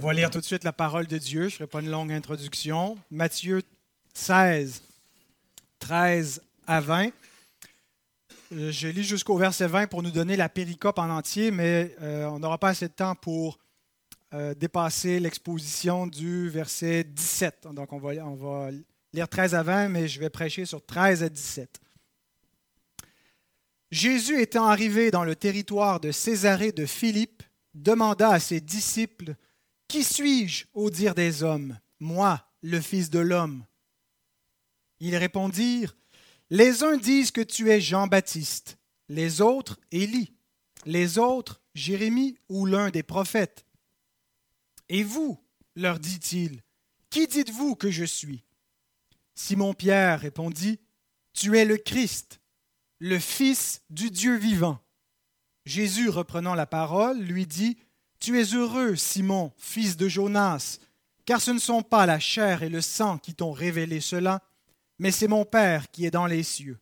On va lire tout de suite la parole de Dieu. Je ne ferai pas une longue introduction. Matthieu 16, 13 à 20. Euh, je lis jusqu'au verset 20 pour nous donner la péricope en entier, mais euh, on n'aura pas assez de temps pour euh, dépasser l'exposition du verset 17. Donc on va, on va lire 13 à 20, mais je vais prêcher sur 13 à 17. Jésus étant arrivé dans le territoire de Césarée de Philippe, demanda à ses disciples qui suis-je au dire des hommes? Moi, le Fils de l'homme. Ils répondirent, Les uns disent que tu es Jean-Baptiste, les autres Élie, les autres Jérémie ou l'un des prophètes. Et vous, leur dit-il, qui dites-vous que je suis? Simon-Pierre répondit, Tu es le Christ, le Fils du Dieu vivant. Jésus, reprenant la parole, lui dit, tu es heureux, Simon, fils de Jonas, car ce ne sont pas la chair et le sang qui t'ont révélé cela, mais c'est mon Père qui est dans les cieux.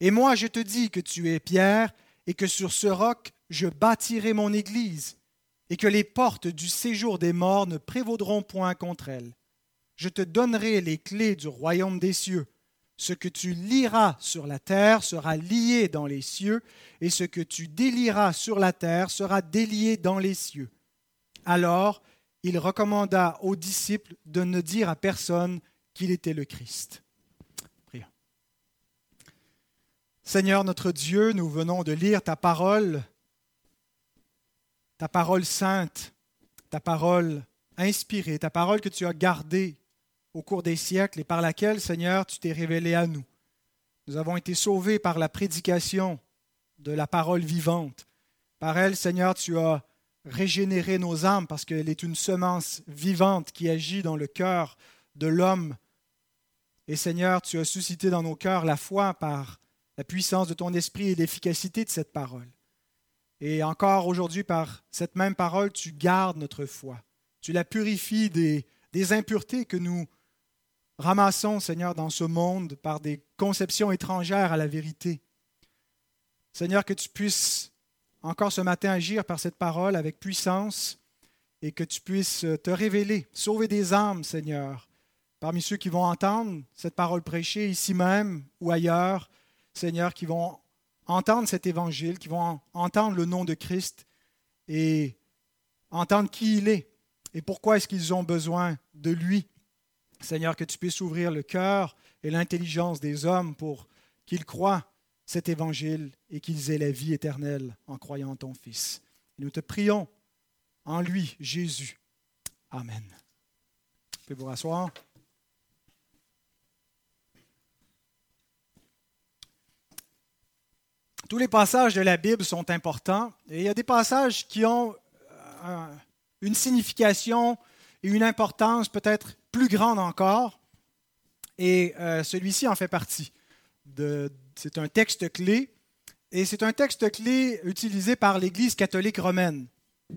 Et moi je te dis que tu es Pierre, et que sur ce roc je bâtirai mon Église, et que les portes du séjour des morts ne prévaudront point contre elle. Je te donnerai les clés du royaume des cieux. Ce que tu liras sur la terre sera lié dans les cieux, et ce que tu délieras sur la terre sera délié dans les cieux. Alors il recommanda aux disciples de ne dire à personne qu'il était le Christ. Seigneur notre Dieu, nous venons de lire ta parole, ta parole sainte, ta parole inspirée, ta parole que tu as gardée au cours des siècles et par laquelle, Seigneur, tu t'es révélé à nous. Nous avons été sauvés par la prédication de la parole vivante. Par elle, Seigneur, tu as régénéré nos âmes parce qu'elle est une semence vivante qui agit dans le cœur de l'homme. Et Seigneur, tu as suscité dans nos cœurs la foi par la puissance de ton esprit et l'efficacité de cette parole. Et encore aujourd'hui, par cette même parole, tu gardes notre foi. Tu la purifies des, impuretés que nous ramassons, Seigneur, dans ce monde par des conceptions étrangères à la vérité. Seigneur, que tu puisses encore ce matin agir par cette parole avec puissance et que tu puisses te révéler, sauver des âmes, Seigneur, parmi ceux qui vont entendre cette parole prêchée ici même ou ailleurs, Seigneur, qui vont entendre cet évangile, qui vont entendre le nom de Christ et entendre qui il est et pourquoi est-ce qu'ils ont besoin de lui. Seigneur, que tu puisses ouvrir le cœur et l'intelligence des hommes pour qu'ils croient cet évangile et qu'ils aient la vie éternelle en croyant en ton Fils. Nous te prions en lui, Jésus. Amen. Vous pouvez vous rasseoir. Tous les passages de la Bible sont importants et il y a des passages qui ont euh, une signification et une importance peut-être plus grande encore. Et euh, celui-ci en fait partie. c'est un texte clé. Et c'est un texte clé utilisé par l'Église catholique romaine. Vous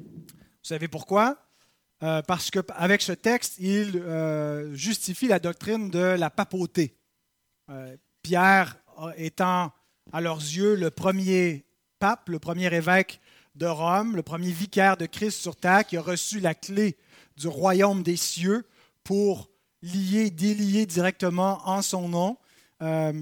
savez pourquoi? Euh, parce qu'avec ce texte, il euh, justifie la doctrine de la papauté. Pierre étant à leurs yeux le premier pape, le premier évêque de Rome, le premier vicaire de Christ sur terre qui a reçu la clé du royaume des cieux pour lier, délier directement en son nom. Euh,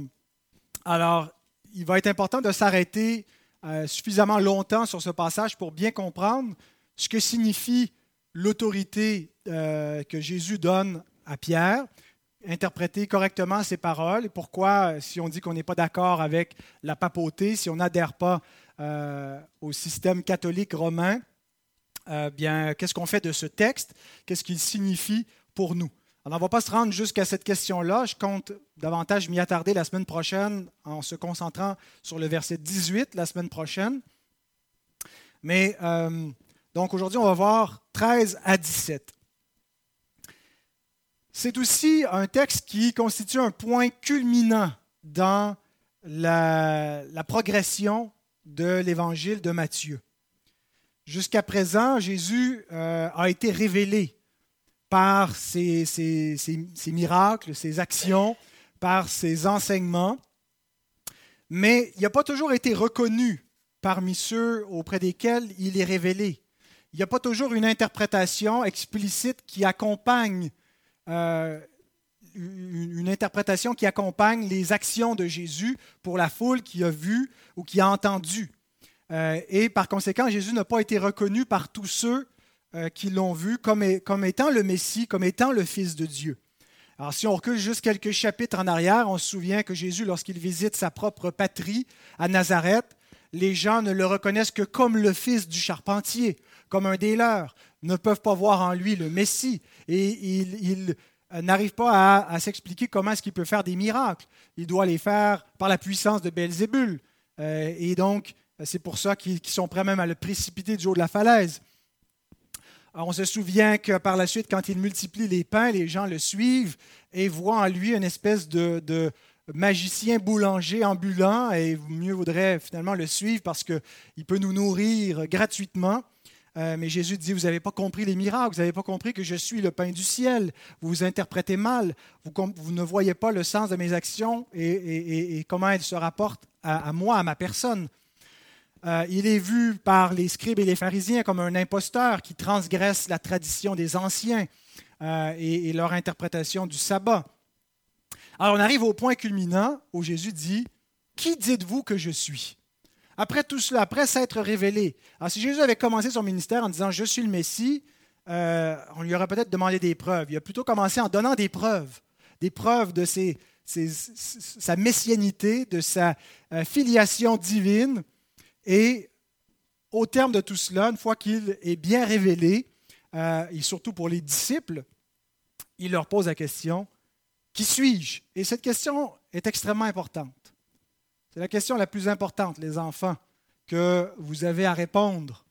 alors, il va être important de s'arrêter euh, suffisamment longtemps sur ce passage pour bien comprendre ce que signifie l'autorité euh, que Jésus donne à Pierre, interpréter correctement ses paroles et pourquoi, si on dit qu'on n'est pas d'accord avec la papauté, si on n'adhère pas au système catholique romain, bien, qu'est-ce qu'on fait de ce texte? Qu'est-ce qu'il signifie pour nous? on ne va pas se rendre jusqu'à cette question-là. Je compte davantage m'y attarder la semaine prochaine en se concentrant sur le verset 18 la semaine prochaine. Mais euh, donc aujourd'hui, on va voir 13 à 17. C'est aussi un texte qui constitue un point culminant dans la, progression de l'évangile de Matthieu. Jusqu'à présent, Jésus euh, a été révélé par ses, miracles, ses actions, par ses enseignements, mais il n'a pas toujours été reconnu parmi ceux auprès desquels il est révélé. il n'y a pas toujours une interprétation explicite qui accompagne euh, une interprétation qui accompagne les actions de Jésus pour la foule qui a vu ou qui a entendu. Euh, et par conséquent, Jésus n'a pas été reconnu par tous ceux euh, qui l'ont vu comme, étant le Messie, comme étant le Fils de Dieu. Alors si on recule juste quelques chapitres en arrière, on se souvient que Jésus, lorsqu'il visite sa propre patrie à Nazareth, les gens ne le reconnaissent que comme le fils du charpentier, comme un des leurs, ne peuvent pas voir en lui le Messie. Et il, euh, n'arrive pas à, s'expliquer comment est-ce qu'il peut faire des miracles. Il doit les faire par la puissance de Belzébul. Et donc, c'est pour ça qu'ils sont prêts même à le précipiter du haut de la falaise. on se souvient que par la suite, quand il multiplie les pains, les gens le suivent et voient en lui une espèce de, de magicien boulanger ambulant et mieux vaudrait finalement le suivre parce qu'il peut nous nourrir gratuitement. Euh, mais Jésus dit, vous n'avez pas compris les miracles, vous n'avez pas compris que je suis le pain du ciel, vous vous interprétez mal, vous, ne voyez pas le sens de mes actions et, comment elles se rapportent à, moi, à ma personne. Euh, il est vu par les scribes et les pharisiens comme un imposteur qui transgresse la tradition des anciens euh, et, leur interprétation du sabbat. Alors on arrive au point culminant où Jésus dit, Qui dites-vous que je suis? Après tout cela, après s'être révélé, si Jésus avait commencé son ministère en disant Je suis le Messie, euh, on lui aurait peut-être demandé des preuves. Il a plutôt commencé en donnant des preuves, des preuves de sa messianité, de sa filiation divine. Et au terme de tout cela, une fois qu'il est bien révélé, euh, et surtout pour les disciples, il leur pose la question Qui suis-je? Et cette question est extrêmement importante. C'est la question la plus importante, les enfants, que vous avez à répondre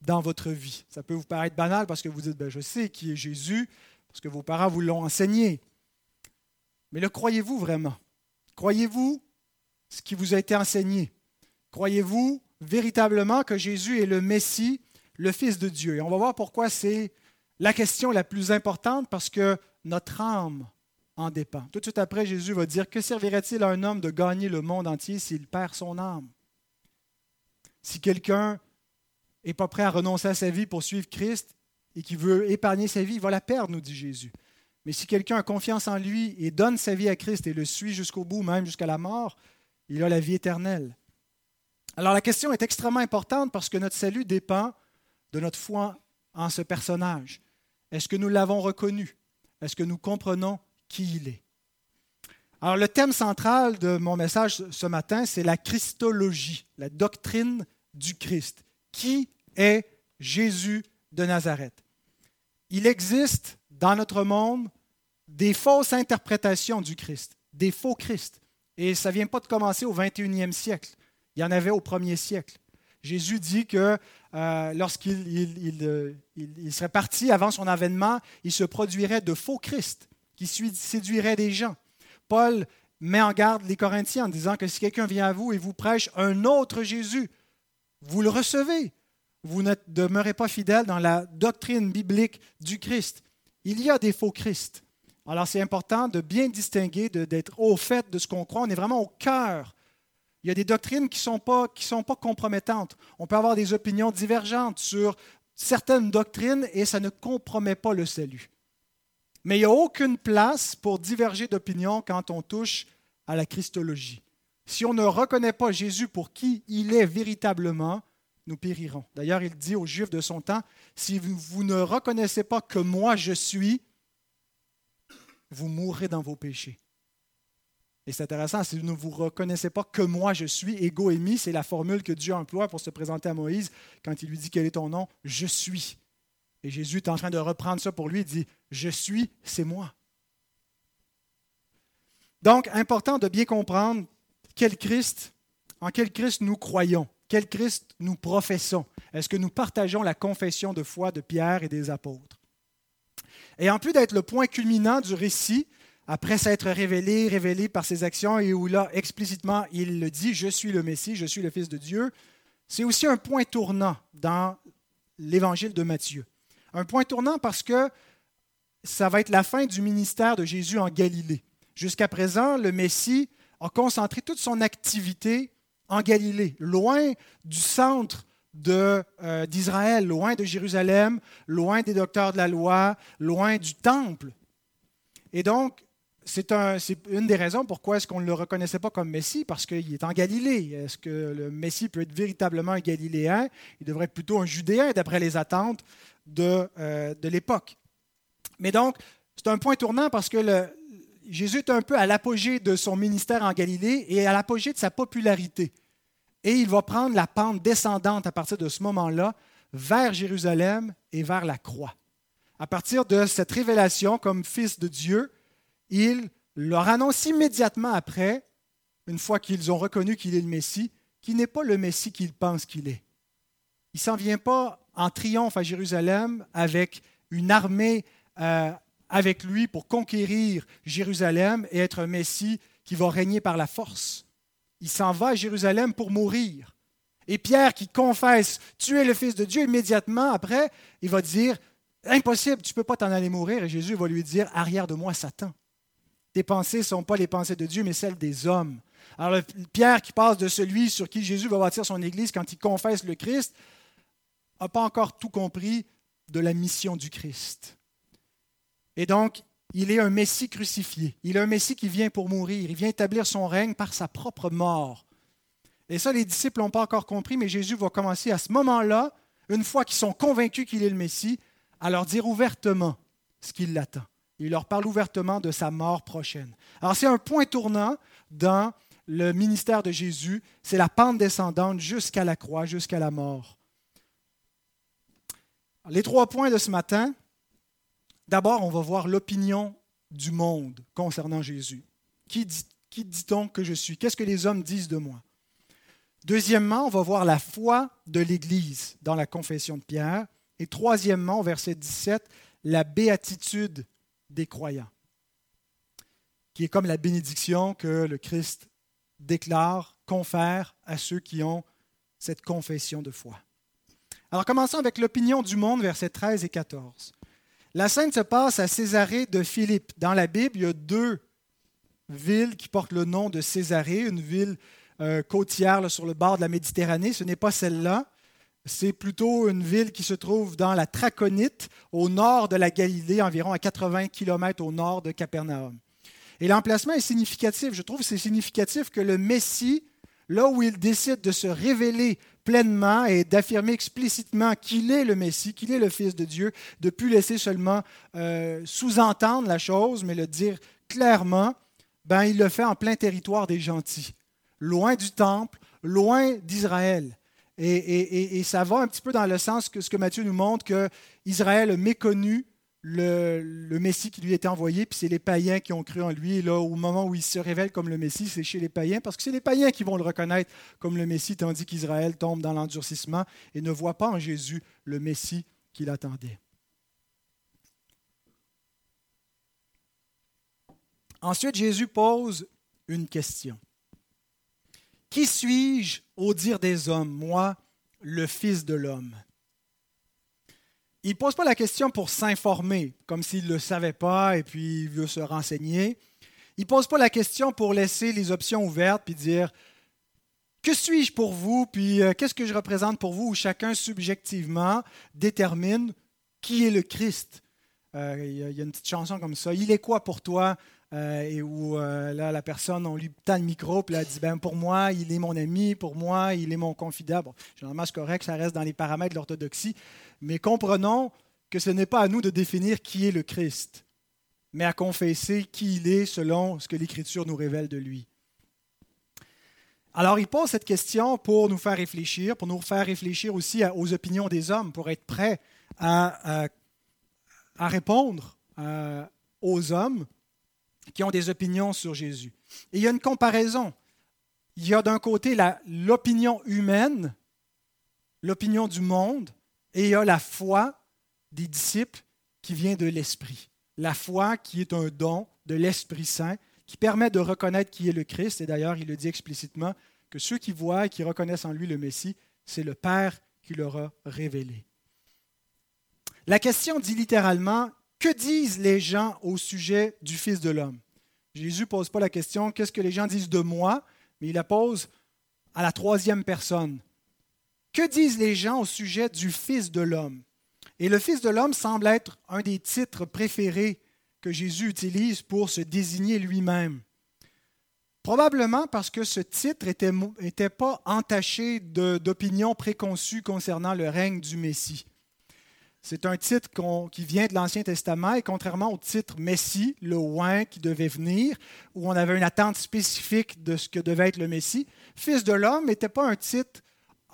dans votre vie. Ça peut vous paraître banal parce que vous dites, ben, je sais qui est Jésus, parce que vos parents vous l'ont enseigné. Mais le croyez-vous vraiment? Croyez-vous ce qui vous a été enseigné? Croyez-vous véritablement que Jésus est le Messie, le Fils de Dieu? Et on va voir pourquoi c'est la question la plus importante, parce que notre âme en dépend. Tout de suite après, Jésus va dire, que servirait-il à un homme de gagner le monde entier s'il perd son âme? Si quelqu'un n'est pas prêt à renoncer à sa vie pour suivre Christ et qui veut épargner sa vie, il va la perdre, nous dit Jésus. Mais si quelqu'un a confiance en lui et donne sa vie à Christ et le suit jusqu'au bout, même jusqu'à la mort, il a la vie éternelle. Alors la question est extrêmement importante parce que notre salut dépend de notre foi en ce personnage. Est-ce que nous l'avons reconnu? Est-ce que nous comprenons qui il est? Alors le thème central de mon message ce matin, c'est la Christologie, la doctrine du Christ. Qui est Jésus de Nazareth? Il existe dans notre monde des fausses interprétations du Christ, des faux Christ. Et ça ne vient pas de commencer au 21e siècle. Il y en avait au 1er siècle. Jésus dit que euh, lorsqu'il euh, il, serait parti avant son avènement, il se produirait de faux Christ qui séduirait des gens. Paul met en garde les Corinthiens en disant que si quelqu'un vient à vous et vous prêche un autre Jésus, vous le recevez. Vous ne demeurez pas fidèle dans la doctrine biblique du Christ. Il y a des faux Christ. Alors c'est important de bien distinguer, d'être au fait de ce qu'on croit. On est vraiment au cœur. Il y a des doctrines qui ne sont, pas, sont pas compromettantes. On peut avoir des opinions divergentes sur certaines doctrines et ça ne compromet pas le salut. Mais il n'y a aucune place pour diverger d'opinion quand on touche à la Christologie. Si on ne reconnaît pas Jésus pour qui il est véritablement, nous périrons. D'ailleurs, il dit aux Juifs de son temps, si vous ne reconnaissez pas que moi je suis, vous mourrez dans vos péchés. Et c'est intéressant, si vous ne vous reconnaissez pas que moi je suis, ego émis, c'est la formule que Dieu emploie pour se présenter à Moïse quand il lui dit quel est ton nom, je suis. Et Jésus est en train de reprendre ça pour lui. Il dit, je suis, c'est moi. Donc, important de bien comprendre quel Christ, en quel Christ nous croyons, quel Christ nous professons. Est-ce que nous partageons la confession de foi de Pierre et des apôtres? Et en plus d'être le point culminant du récit, après s'être révélé, révélé par ses actions, et où là, explicitement, il le dit, je suis le Messie, je suis le Fils de Dieu, c'est aussi un point tournant dans l'évangile de Matthieu. Un point tournant parce que ça va être la fin du ministère de Jésus en Galilée. Jusqu'à présent, le Messie a concentré toute son activité en Galilée, loin du centre euh, d'Israël, loin de Jérusalem, loin des docteurs de la loi, loin du temple. Et donc, c'est une des raisons pourquoi est-ce qu'on ne le reconnaissait pas comme Messie, parce qu'il est en Galilée. Est-ce que le Messie peut être véritablement un Galiléen? Il devrait être plutôt un Judéen, d'après les attentes de, euh, l'époque. Mais donc, c'est un point tournant parce que Jésus est un peu à l'apogée de son ministère en Galilée et à l'apogée de sa popularité. Et il va prendre la pente descendante à partir de ce moment-là vers Jérusalem et vers la croix. À partir de cette révélation comme fils de Dieu, il leur annonce immédiatement après, une fois qu'ils ont reconnu qu'il est le Messie, qu'il n'est pas le Messie qu'ils pensent qu'il est. Il ne s'en vient pas en triomphe à Jérusalem avec une armée euh, avec lui pour conquérir Jérusalem et être un Messie qui va régner par la force. Il s'en va à Jérusalem pour mourir. Et Pierre qui confesse, tu es le Fils de Dieu, immédiatement après, il va dire, impossible, tu ne peux pas t'en aller mourir. Et Jésus va lui dire, arrière de moi, Satan. Tes pensées ne sont pas les pensées de Dieu, mais celles des hommes. Alors Pierre qui passe de celui sur qui Jésus va bâtir son Église quand il confesse le Christ, n'a pas encore tout compris de la mission du Christ. Et donc, il est un Messie crucifié. Il est un Messie qui vient pour mourir. Il vient établir son règne par sa propre mort. Et ça, les disciples n'ont pas encore compris, mais Jésus va commencer à ce moment-là, une fois qu'ils sont convaincus qu'il est le Messie, à leur dire ouvertement ce qui l'attend. Il leur parle ouvertement de sa mort prochaine. Alors c'est un point tournant dans le ministère de Jésus, c'est la pente descendante jusqu'à la croix, jusqu'à la mort. Les trois points de ce matin, D'abord, on va voir l'opinion du monde concernant Jésus. Qui, dit-on que je suis? Qu'est-ce que les hommes disent de moi? Deuxièmement, on va voir la foi de l'Église dans la confession de Pierre. Et troisièmement, au verset 17, la béatitude des croyants, qui est comme la bénédiction que le Christ déclare, confère à ceux qui ont cette confession de foi. Alors commençons avec l'opinion du monde, versets 13 et 14. La scène se passe à Césarée de Philippe. Dans la Bible, il y a deux villes qui portent le nom de Césarée, une ville euh, côtière sur le bord de la Méditerranée. Ce n'est pas celle-là. C'est plutôt une ville qui se trouve dans la Traconite, au nord de la Galilée, environ à 80 km au nord de Capernaum. Et l'emplacement est significatif. Je trouve que c'est significatif que le Messie, là où il décide de se révéler pleinement et d'affirmer explicitement qu'il est le Messie, qu'il est le Fils de Dieu, de plus laisser seulement euh, sous-entendre la chose, mais le dire clairement, ben, il le fait en plein territoire des gentils, loin du temple, loin d'Israël. Et, et, ça va un petit peu dans le sens que ce que Matthieu nous montre, que Israël a méconnu le, Messie qui lui était envoyé, puis c'est les païens qui ont cru en lui. là, au moment où il se révèle comme le Messie, c'est chez les païens, parce que c'est les païens qui vont le reconnaître comme le Messie, tandis qu'Israël tombe dans l'endurcissement et ne voit pas en Jésus le Messie qu'il attendait. Ensuite, Jésus pose une question. Qui suis-je au dire des hommes, moi, le Fils de l'homme il ne pose pas la question pour s'informer, comme s'il ne le savait pas et puis il veut se renseigner. Il ne pose pas la question pour laisser les options ouvertes puis dire Que suis-je pour vous? Puis euh, qu'est-ce que je représente pour vous? Où chacun subjectivement détermine qui est le Christ. Euh, il y a une petite chanson comme ça. Il est quoi pour toi? Euh, et où là, la personne, on lui tend le micro, puis elle dit ben, Pour moi, il est mon ami, pour moi, il est mon confident. Bon, généralement, c'est correct, ça reste dans les paramètres de l'orthodoxie. Mais comprenons que ce n'est pas à nous de définir qui est le Christ, mais à confesser qui il est selon ce que l'Écriture nous révèle de lui. Alors il pose cette question pour nous faire réfléchir, pour nous faire réfléchir aussi aux opinions des hommes, pour être prêt à, répondre euh, aux hommes qui ont des opinions sur Jésus. Et il y a une comparaison. Il y a d'un côté l'opinion humaine, l'opinion du monde, et il y a la foi des disciples qui vient de l'Esprit. La foi qui est un don de l'Esprit Saint qui permet de reconnaître qui est le Christ. Et d'ailleurs, il le dit explicitement que ceux qui voient et qui reconnaissent en lui le Messie, c'est le Père qui leur révélé. La question dit littéralement, que disent les gens au sujet du Fils de l'homme? Jésus ne pose pas la question, qu'est-ce que les gens disent de moi, mais il la pose à la troisième personne. Que disent les gens au sujet du Fils de l'homme? Et le Fils de l'homme semble être un des titres préférés que Jésus utilise pour se désigner lui-même. Probablement parce que ce titre n'était pas entaché d'opinions préconçues concernant le règne du Messie. C'est un titre qui vient de l'Ancien Testament et contrairement au titre Messie, le oin qui devait venir, où on avait une attente spécifique de ce que devait être le Messie, Fils de l'homme n'était pas un titre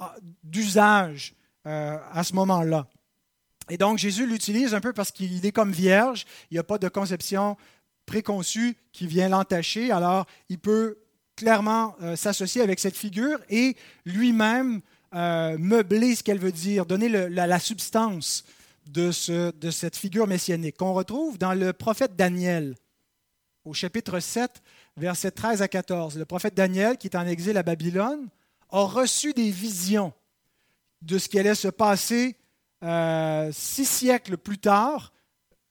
ah, d'usage euh, à ce moment-là. Et donc Jésus l'utilise un peu parce qu'il est comme vierge, il n'y a pas de conception préconçue qui vient l'entacher, alors il peut clairement euh, s'associer avec cette figure et lui-même euh, meubler ce qu'elle veut dire, donner la, substance de, ce, de cette figure messianique qu'on retrouve dans le prophète Daniel au chapitre 7, versets 13 à 14. Le prophète Daniel, qui est en exil à Babylone, a reçu des visions de ce qui allait se passer euh, six siècles plus tard,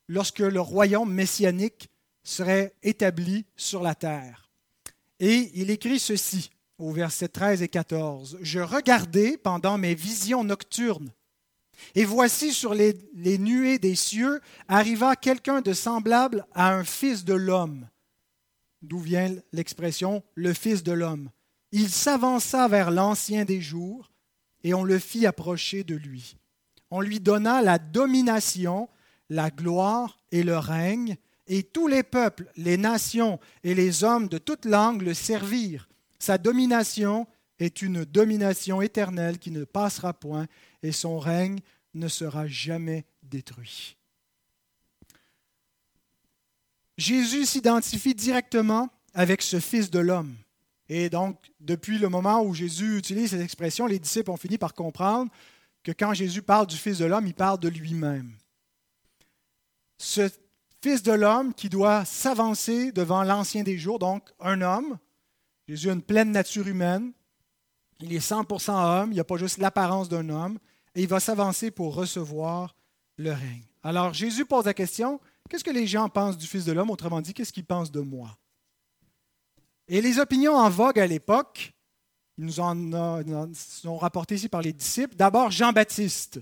lorsque le royaume messianique serait établi sur la terre. Et il écrit ceci au verset 13 et 14. Je regardais pendant mes visions nocturnes, et voici sur les, nuées des cieux arriva quelqu'un de semblable à un fils de l'homme. D'où vient l'expression le fils de l'homme. Il s'avança vers l'ancien des jours, et on le fit approcher de lui. On lui donna la domination, la gloire et le règne, et tous les peuples, les nations et les hommes de toute langue le servirent. Sa domination est une domination éternelle qui ne passera point, et son règne ne sera jamais détruit. Jésus s'identifie directement avec ce Fils de l'homme. Et donc, depuis le moment où Jésus utilise cette expression, les disciples ont fini par comprendre que quand Jésus parle du Fils de l'homme, il parle de lui-même. Ce Fils de l'homme qui doit s'avancer devant l'Ancien des jours, donc un homme. Jésus a une pleine nature humaine. Il est 100% homme, il n'y a pas juste l'apparence d'un homme, et il va s'avancer pour recevoir le règne. Alors Jésus pose la question, qu'est-ce que les gens pensent du Fils de l'homme? Autrement dit, qu'est-ce qu'ils pensent de moi? Et les opinions en vogue à l'époque, ils nous en, sont rapportées ici par les disciples. D'abord, Jean-Baptiste.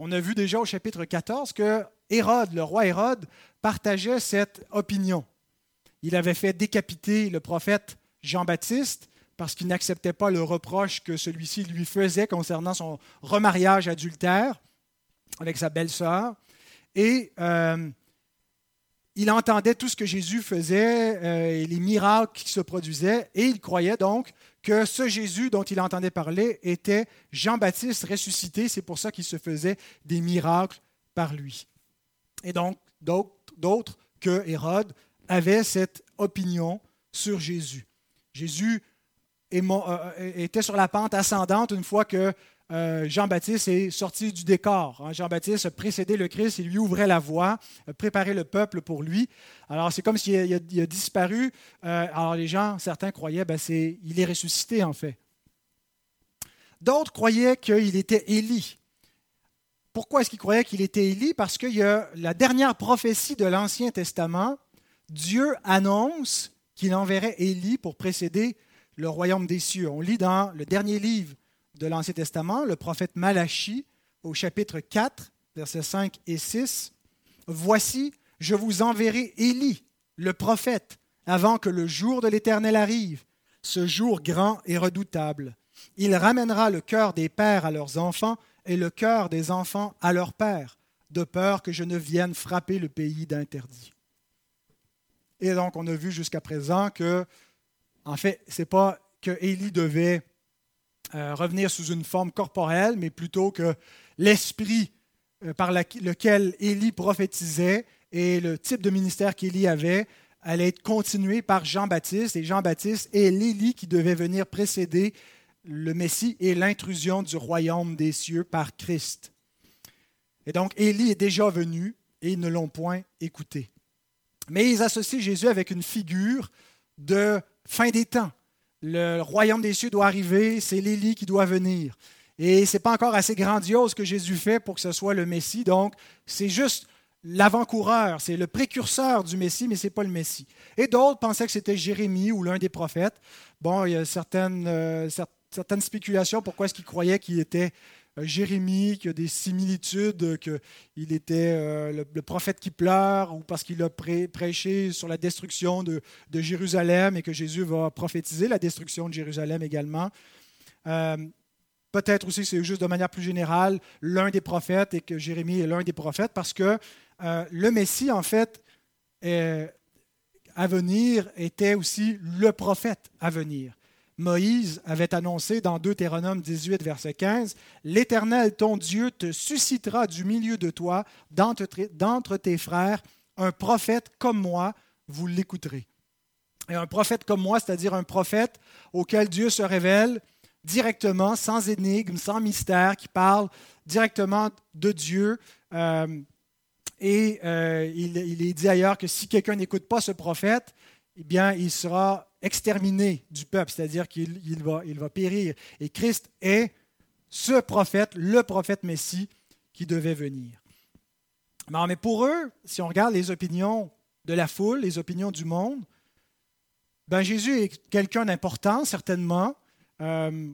On a vu déjà au chapitre 14 que Hérode, le roi Hérode, partageait cette opinion. Il avait fait décapiter le prophète Jean-Baptiste parce qu'il n'acceptait pas le reproche que celui-ci lui faisait concernant son remariage adultère avec sa belle-sœur. Et euh, il entendait tout ce que Jésus faisait euh, et les miracles qui se produisaient, et il croyait donc que ce Jésus dont il entendait parler était Jean-Baptiste ressuscité. C'est pour ça qu'il se faisait des miracles par lui. Et donc, d'autres que Hérode avaient cette opinion sur Jésus. Jésus était sur la pente ascendante une fois que euh, Jean-Baptiste est sorti du décor. Hein. Jean-Baptiste a précédé le Christ, il lui ouvrait la voie, a préparé le peuple pour lui. Alors c'est comme s'il a, disparu. alors les gens, certains croyaient, ben c'est, il est ressuscité en fait. D'autres croyaient qu'il était Élie. Pourquoi est-ce qu'il croyait qu'il était Élie? Parce qu'il y a la dernière prophétie de l'Ancien Testament. Dieu annonce qu'il enverrait Élie pour précéder le royaume des cieux. On lit dans le dernier livre de l'Ancien Testament, le prophète Malachie, au chapitre 4, versets 5 et 6. Voici, je vous enverrai Élie, le prophète, avant que le jour de l'Éternel arrive, ce jour grand et redoutable. Il ramènera le cœur des pères à leurs enfants et le cœur des enfants à leur père, de peur que je ne vienne frapper le pays d'interdit. Et donc, on a vu jusqu'à présent que, en fait, ce n'est pas que Élie devait euh, revenir sous une forme corporelle, mais plutôt que l'esprit euh, par lequel Élie prophétisait et le type de ministère qu'Élie avait allait être continué par Jean-Baptiste, et Jean-Baptiste est l'Élie qui devait venir précéder le Messie et l'intrusion du royaume des cieux par Christ. Et donc, Élie est déjà venu et ils ne l'ont point écouté. Mais ils associent Jésus avec une figure de fin des temps. Le royaume des cieux doit arriver, c'est l'Élie qui doit venir. Et ce n'est pas encore assez grandiose que Jésus fait pour que ce soit le Messie. Donc, c'est juste l'avant-coureur, c'est le précurseur du Messie, mais ce n'est pas le Messie. Et d'autres pensaient que c'était Jérémie ou l'un des prophètes. Bon, il y a certaines, euh, certaines spéculations pourquoi est-ce qu'il croyait qu'il était Jérémie, qu'il y a des similitudes, qu'il était euh, le, prophète qui pleure, ou parce qu'il a prêché sur la destruction de, Jérusalem et que Jésus va prophétiser la destruction de Jérusalem également. Euh, peut-être aussi c'est juste de manière plus générale l'un des prophètes et que Jérémie est l'un des prophètes parce que le Messie, en fait, à venir était aussi le prophète à venir. Moïse avait annoncé dans Deutéronome 18, verset 15, L'Éternel, ton Dieu, te suscitera du milieu de toi, d'entre tes frères, un prophète comme moi, vous l'écouterez. Et un prophète comme moi, c'est-à-dire un prophète auquel Dieu se révèle directement, sans énigme, sans mystère, qui parle directement de Dieu. Euh, et euh, il, il, est dit ailleurs que si quelqu'un n'écoute pas ce prophète, eh bien, il sera exterminé du peuple, c'est-à-dire qu'il va, périr. Et Christ est ce prophète, le prophète Messie qui devait venir. Mais pour eux, si on regarde les opinions de la foule, les opinions du monde, ben Jésus est quelqu'un d'important, certainement, euh,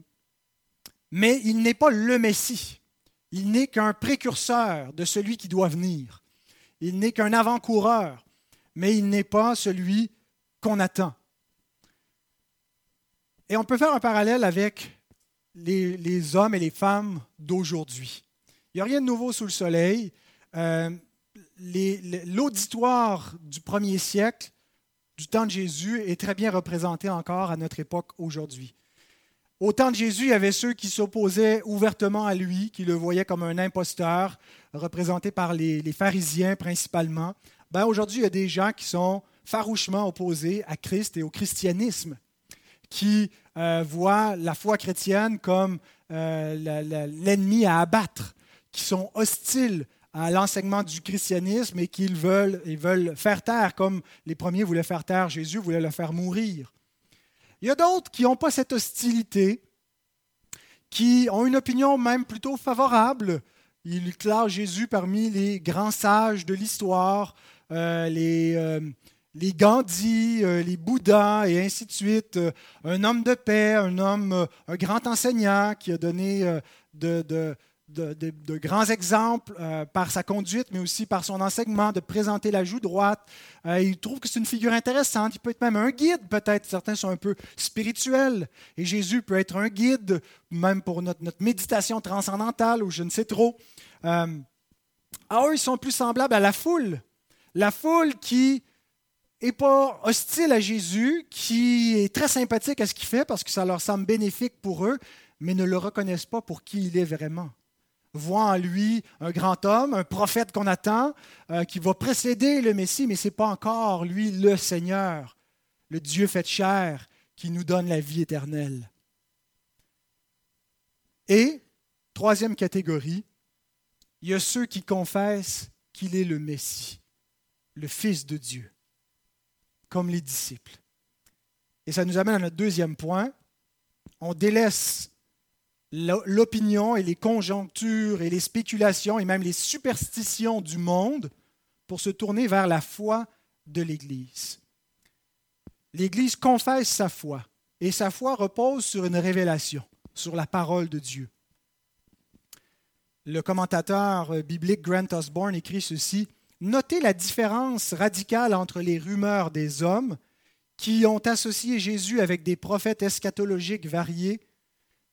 mais il n'est pas le Messie. Il n'est qu'un précurseur de celui qui doit venir. Il n'est qu'un avant-coureur, mais il n'est pas celui qu'on attend. Et on peut faire un parallèle avec les, hommes et les femmes d'aujourd'hui. Il n'y a rien de nouveau sous le soleil. Euh, l'auditoire du premier siècle, du temps de Jésus, est très bien représenté encore à notre époque aujourd'hui. Au temps de Jésus, il y avait ceux qui s'opposaient ouvertement à lui, qui le voyaient comme un imposteur, représenté par les, pharisiens principalement. Ben, aujourd'hui, il y a des gens qui sont farouchement opposés à Christ et au christianisme qui euh, voient la foi chrétienne comme euh, l'ennemi à abattre, qui sont hostiles à l'enseignement du christianisme et qu'ils veulent, faire taire, comme les premiers voulaient faire taire Jésus, voulaient le faire mourir. Il y a d'autres qui n'ont pas cette hostilité, qui ont une opinion même plutôt favorable. Ils classent Jésus parmi les grands sages de l'histoire, euh, les, les Gandhi, euh, les Bouddhas et ainsi de suite. Euh, un homme de paix, un homme, euh, un grand enseignant qui a donné de, grands exemples par sa conduite, mais aussi par son enseignement, de présenter la joue droite. il trouve que c'est une figure intéressante. Il peut être même un guide, peut-être. Certains sont un peu spirituels. Et Jésus peut être un guide, même pour notre, méditation transcendantale, ou je ne sais trop. alors, ah, ils sont plus semblables à la foule. La foule qui et pas hostile à Jésus, qui est très sympathique à ce qu'il fait parce que ça leur semble bénéfique pour eux, mais ne le reconnaissent pas pour qui il est vraiment. Voient en lui un grand homme, un prophète qu'on attend, euh, qui va précéder le Messie, mais ce n'est pas encore lui le Seigneur, le Dieu fait chair, qui nous donne la vie éternelle. Et, troisième catégorie, il y a ceux qui confessent qu'il est le Messie, le Fils de Dieu comme les disciples. Et ça nous amène à notre deuxième point. On délaisse l'opinion et les conjonctures et les spéculations et même les superstitions du monde pour se tourner vers la foi de l'Église. L'Église confesse sa foi et sa foi repose sur une révélation, sur la parole de Dieu. Le commentateur biblique Grant Osborne écrit ceci Notez la différence radicale entre les rumeurs des hommes qui ont associé Jésus avec des prophètes eschatologiques variés.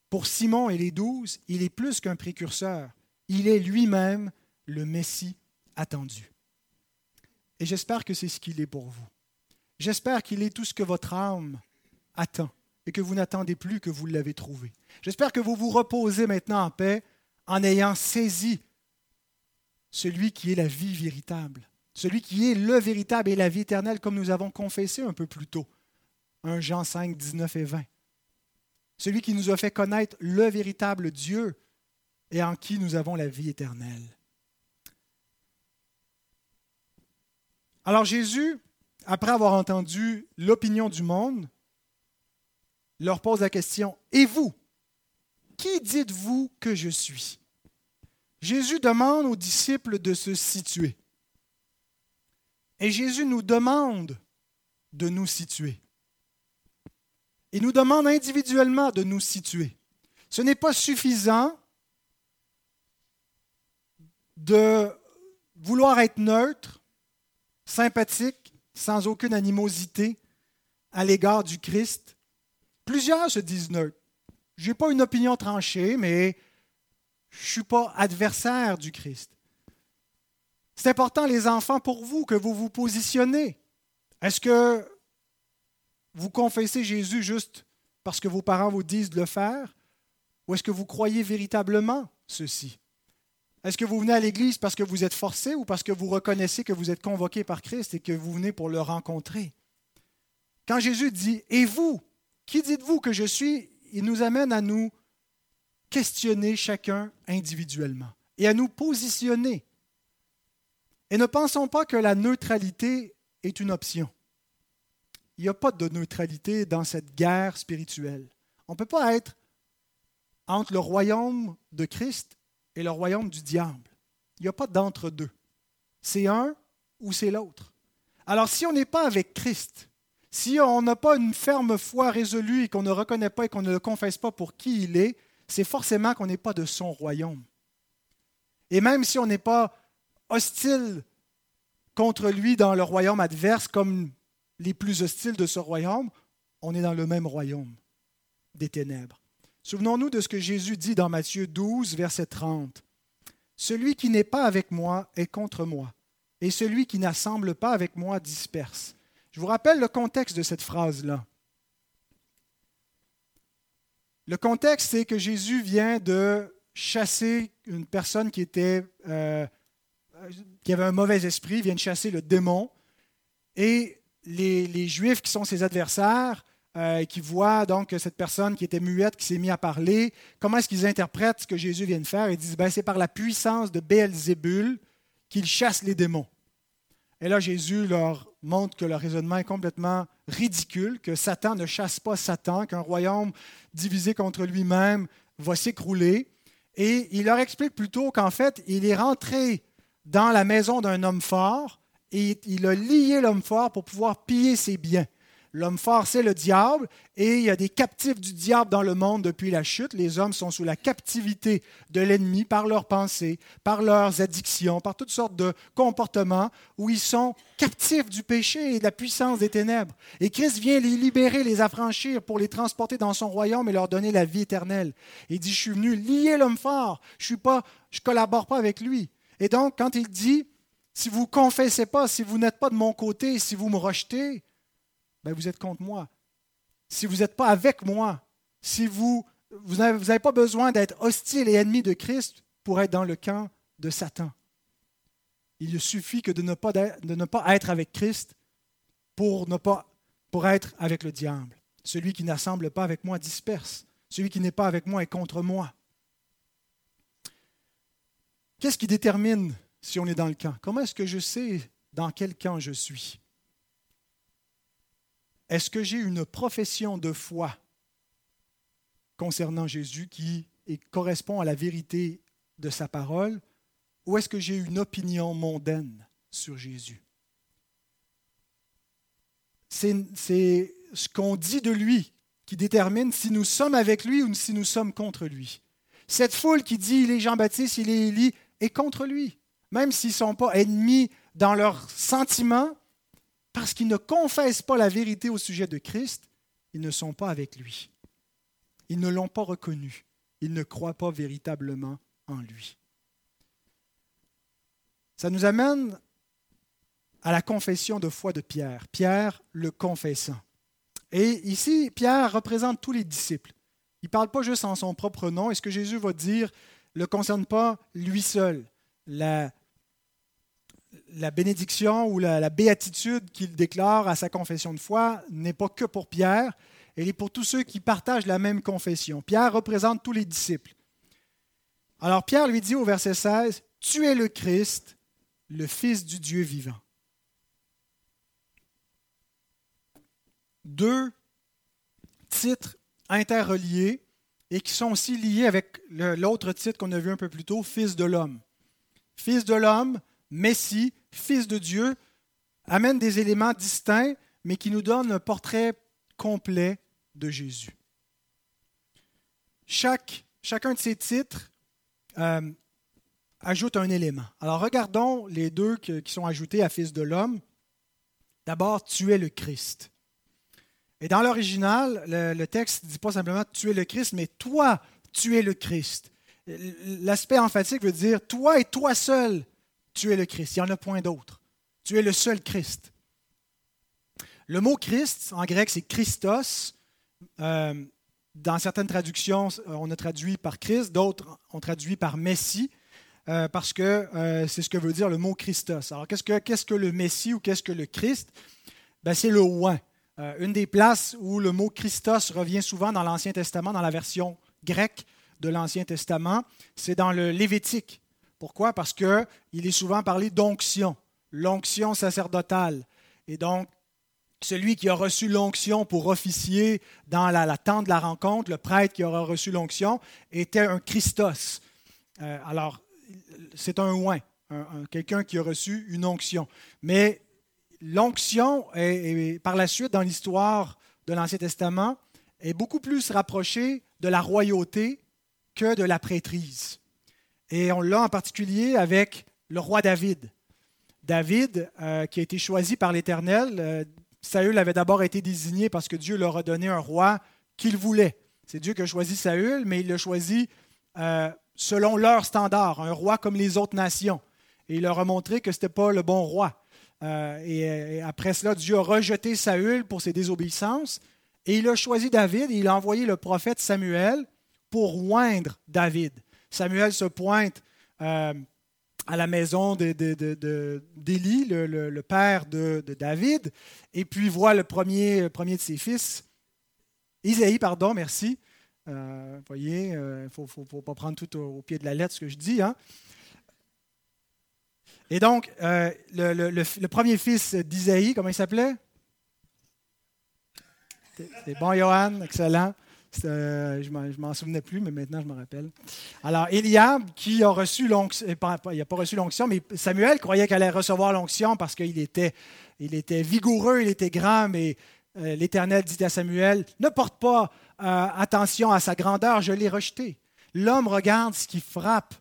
Pour Simon et les douze, il est plus qu'un précurseur. Il est lui-même le Messie attendu. Et j'espère que c'est ce qu'il est pour vous. J'espère qu'il est tout ce que votre âme attend et que vous n'attendez plus que vous l'avez trouvé. J'espère que vous vous reposez maintenant en paix en ayant saisi celui qui est la vie véritable, celui qui est le véritable et la vie éternelle, comme nous avons confessé un peu plus tôt. 1 Jean 5, 19 et 20. Celui qui nous a fait connaître le véritable Dieu et en qui nous avons la vie éternelle. Alors Jésus, après avoir entendu l'opinion du monde, leur pose la question, Et vous, qui dites-vous que je suis? Jésus demande aux disciples de se situer. Et Jésus nous demande de nous situer. Il nous demande individuellement de nous situer. Ce n'est pas suffisant de vouloir être neutre, sympathique, sans aucune animosité à l'égard du Christ. Plusieurs se disent neutres. Je n'ai pas une opinion tranchée, mais je ne suis pas adversaire du Christ. C'est important, les enfants, pour vous, que vous vous positionnez. Est-ce que vous confessez Jésus juste parce que vos parents vous disent de le faire? Ou est-ce que vous croyez véritablement ceci? Est-ce que vous venez à l'Église parce que vous êtes forcé ou parce que vous reconnaissez que vous êtes convoqué par Christ et que vous venez pour le rencontrer? Quand Jésus dit Et vous, qui dites-vous que je suis il nous amène à nous questionner chacun individuellement et à nous positionner. Et ne pensons pas que la neutralité est une option. Il n'y a pas de neutralité dans cette guerre spirituelle. On ne peut pas être entre le royaume de Christ et le royaume du diable. Il n'y a pas d'entre-deux. C'est un ou c'est l'autre. Alors si on n'est pas avec Christ, si on n'a pas une ferme foi résolue et qu'on ne reconnaît pas et qu'on ne le confesse pas pour qui il est, c'est forcément qu'on n'est pas de son royaume. Et même si on n'est pas hostile contre lui dans le royaume adverse comme les plus hostiles de ce royaume, on est dans le même royaume des ténèbres. Souvenons-nous de ce que Jésus dit dans Matthieu 12, verset 30. Celui qui n'est pas avec moi est contre moi, et celui qui n'assemble pas avec moi disperse. Je vous rappelle le contexte de cette phrase-là. Le contexte, c'est que Jésus vient de chasser une personne euh, qui avait un mauvais esprit, vient de chasser le démon. Et les, Juifs qui sont ses adversaires, euh, qui voient donc cette personne qui était muette, qui s'est mise à parler, comment est-ce qu'ils interprètent ce que Jésus vient de faire? Ils disent, ben, c'est par la puissance de Béelzébul qu'il chasse les démons. Et là, Jésus leur montre que le raisonnement est complètement ridicule, que Satan ne chasse pas Satan, qu'un royaume divisé contre lui-même va s'écrouler. Et il leur explique plutôt qu'en fait, il est rentré dans la maison d'un homme fort et il a lié l'homme fort pour pouvoir piller ses biens. L'homme fort, c'est le diable, et il y a des captifs du diable dans le monde depuis la chute. Les hommes sont sous la captivité de l'ennemi par leurs pensées, par leurs addictions, par toutes sortes de comportements où ils sont captifs du péché et de la puissance des ténèbres. Et Christ vient les libérer, les affranchir pour les transporter dans son royaume et leur donner la vie éternelle. Il dit, je suis venu lier l'homme fort, je ne collabore pas avec lui. Et donc, quand il dit, si vous ne confessez pas, si vous n'êtes pas de mon côté, si vous me rejetez, ben vous êtes contre moi. Si vous n'êtes pas avec moi, si vous n'avez pas besoin d'être hostile et ennemi de Christ pour être dans le camp de Satan. Il suffit que de ne pas, être avec Christ pour, pour être avec le diable. Celui qui n'assemble pas avec moi disperse. Celui qui n'est pas avec moi est contre moi. Qu'est-ce qui détermine si on est dans le camp? Comment est-ce que je sais dans quel camp je suis? Est-ce que j'ai une profession de foi concernant Jésus qui correspond à la vérité de sa parole ou est-ce que j'ai une opinion mondaine sur Jésus? C'est ce qu'on dit de lui qui détermine si nous sommes avec lui ou si nous sommes contre lui. Cette foule qui dit il est Jean-Baptiste, il est Élie, est contre lui. Même s'ils ne sont pas ennemis dans leurs sentiments, parce qu'ils ne confessent pas la vérité au sujet de Christ, ils ne sont pas avec lui. Ils ne l'ont pas reconnu. Ils ne croient pas véritablement en lui. Ça nous amène à la confession de foi de Pierre. Pierre le confessant. Et ici, Pierre représente tous les disciples. Il ne parle pas juste en son propre nom. Et ce que Jésus va dire ne concerne pas lui seul. La la bénédiction ou la, béatitude qu'il déclare à sa confession de foi n'est pas que pour Pierre, elle est pour tous ceux qui partagent la même confession. Pierre représente tous les disciples. Alors Pierre lui dit au verset 16, Tu es le Christ, le Fils du Dieu vivant. Deux titres interreliés et qui sont aussi liés avec l'autre titre qu'on a vu un peu plus tôt, Fils de l'homme. Fils de l'homme, Messie, Fils de Dieu, amène des éléments distincts, mais qui nous donnent un portrait complet de Jésus. Chacun de ces titres euh, ajoute un élément. Alors regardons les deux qui sont ajoutés à Fils de l'homme. D'abord, tu es le Christ. Et dans l'original, le, texte ne dit pas simplement tu es le Christ, mais toi, tu es le Christ. L'aspect emphatique veut dire toi et toi seul, tu es le Christ. Il n'y en a point d'autre. Tu es le seul Christ. Le mot Christ, en grec, c'est Christos. Euh, dans certaines traductions, on a traduit par Christ, d'autres ont traduit par Messie. Euh, parce que euh, c'est ce que veut dire le mot Christos. Alors, qu'est-ce que, le Messie ou qu'est-ce que le Christ? Ben, C'est le. Euh, une des places où le mot Christos revient souvent dans l'Ancien Testament, dans la version grecque de l'Ancien Testament, c'est dans le Lévitique. Pourquoi? Parce qu'il est souvent parlé d'onction, l'onction sacerdotale. Et donc, celui qui a reçu l'onction pour officier dans la, tente de la rencontre, le prêtre qui aura reçu l'onction, était un Christos. alors, c'est un oin, quelqu'un qui a reçu une onction. Mais l'onction, par la suite, dans l'histoire de l'Ancien Testament, est beaucoup plus rapprochée de la royauté que de la prêtrise. Et on l'a en particulier avec le roi David. David, euh, qui a été choisi par l'Éternel, euh, Saül avait d'abord été désigné parce que Dieu leur a donné un roi qu'il voulait. C'est Dieu qui a choisi Saül, mais il l'a choisi euh, selon leur standard, un roi comme les autres nations. Et il leur a montré que ce n'était pas le bon roi. Euh, et, après cela, Dieu a rejeté Saül pour ses désobéissances. Et il a choisi David et il a envoyé le prophète Samuel pour oindre David. Samuel se pointe euh, à la maison d'Élie, le, père de, David, et puis voit le premier, premier de ses fils, Isaïe, pardon, merci, euh, vous voyez, il euh, ne faut, pas prendre tout au, pied de la lettre ce que je dis. Hein. Et donc, euh, le, premier fils d'Isaïe, comment il s'appelait? C'est bon, Johan, excellent. Je ne m'en souvenais plus, mais maintenant je me rappelle. Alors, Eliab, qui a reçu l'onction, il n'a pas reçu l'onction, mais Samuel croyait qu'elle allait recevoir l'onction parce qu'il était, il était vigoureux, il était grand, mais l'Éternel dit à Samuel, ne porte pas euh, attention à sa grandeur, je l'ai rejeté. L'homme regarde ce qui frappe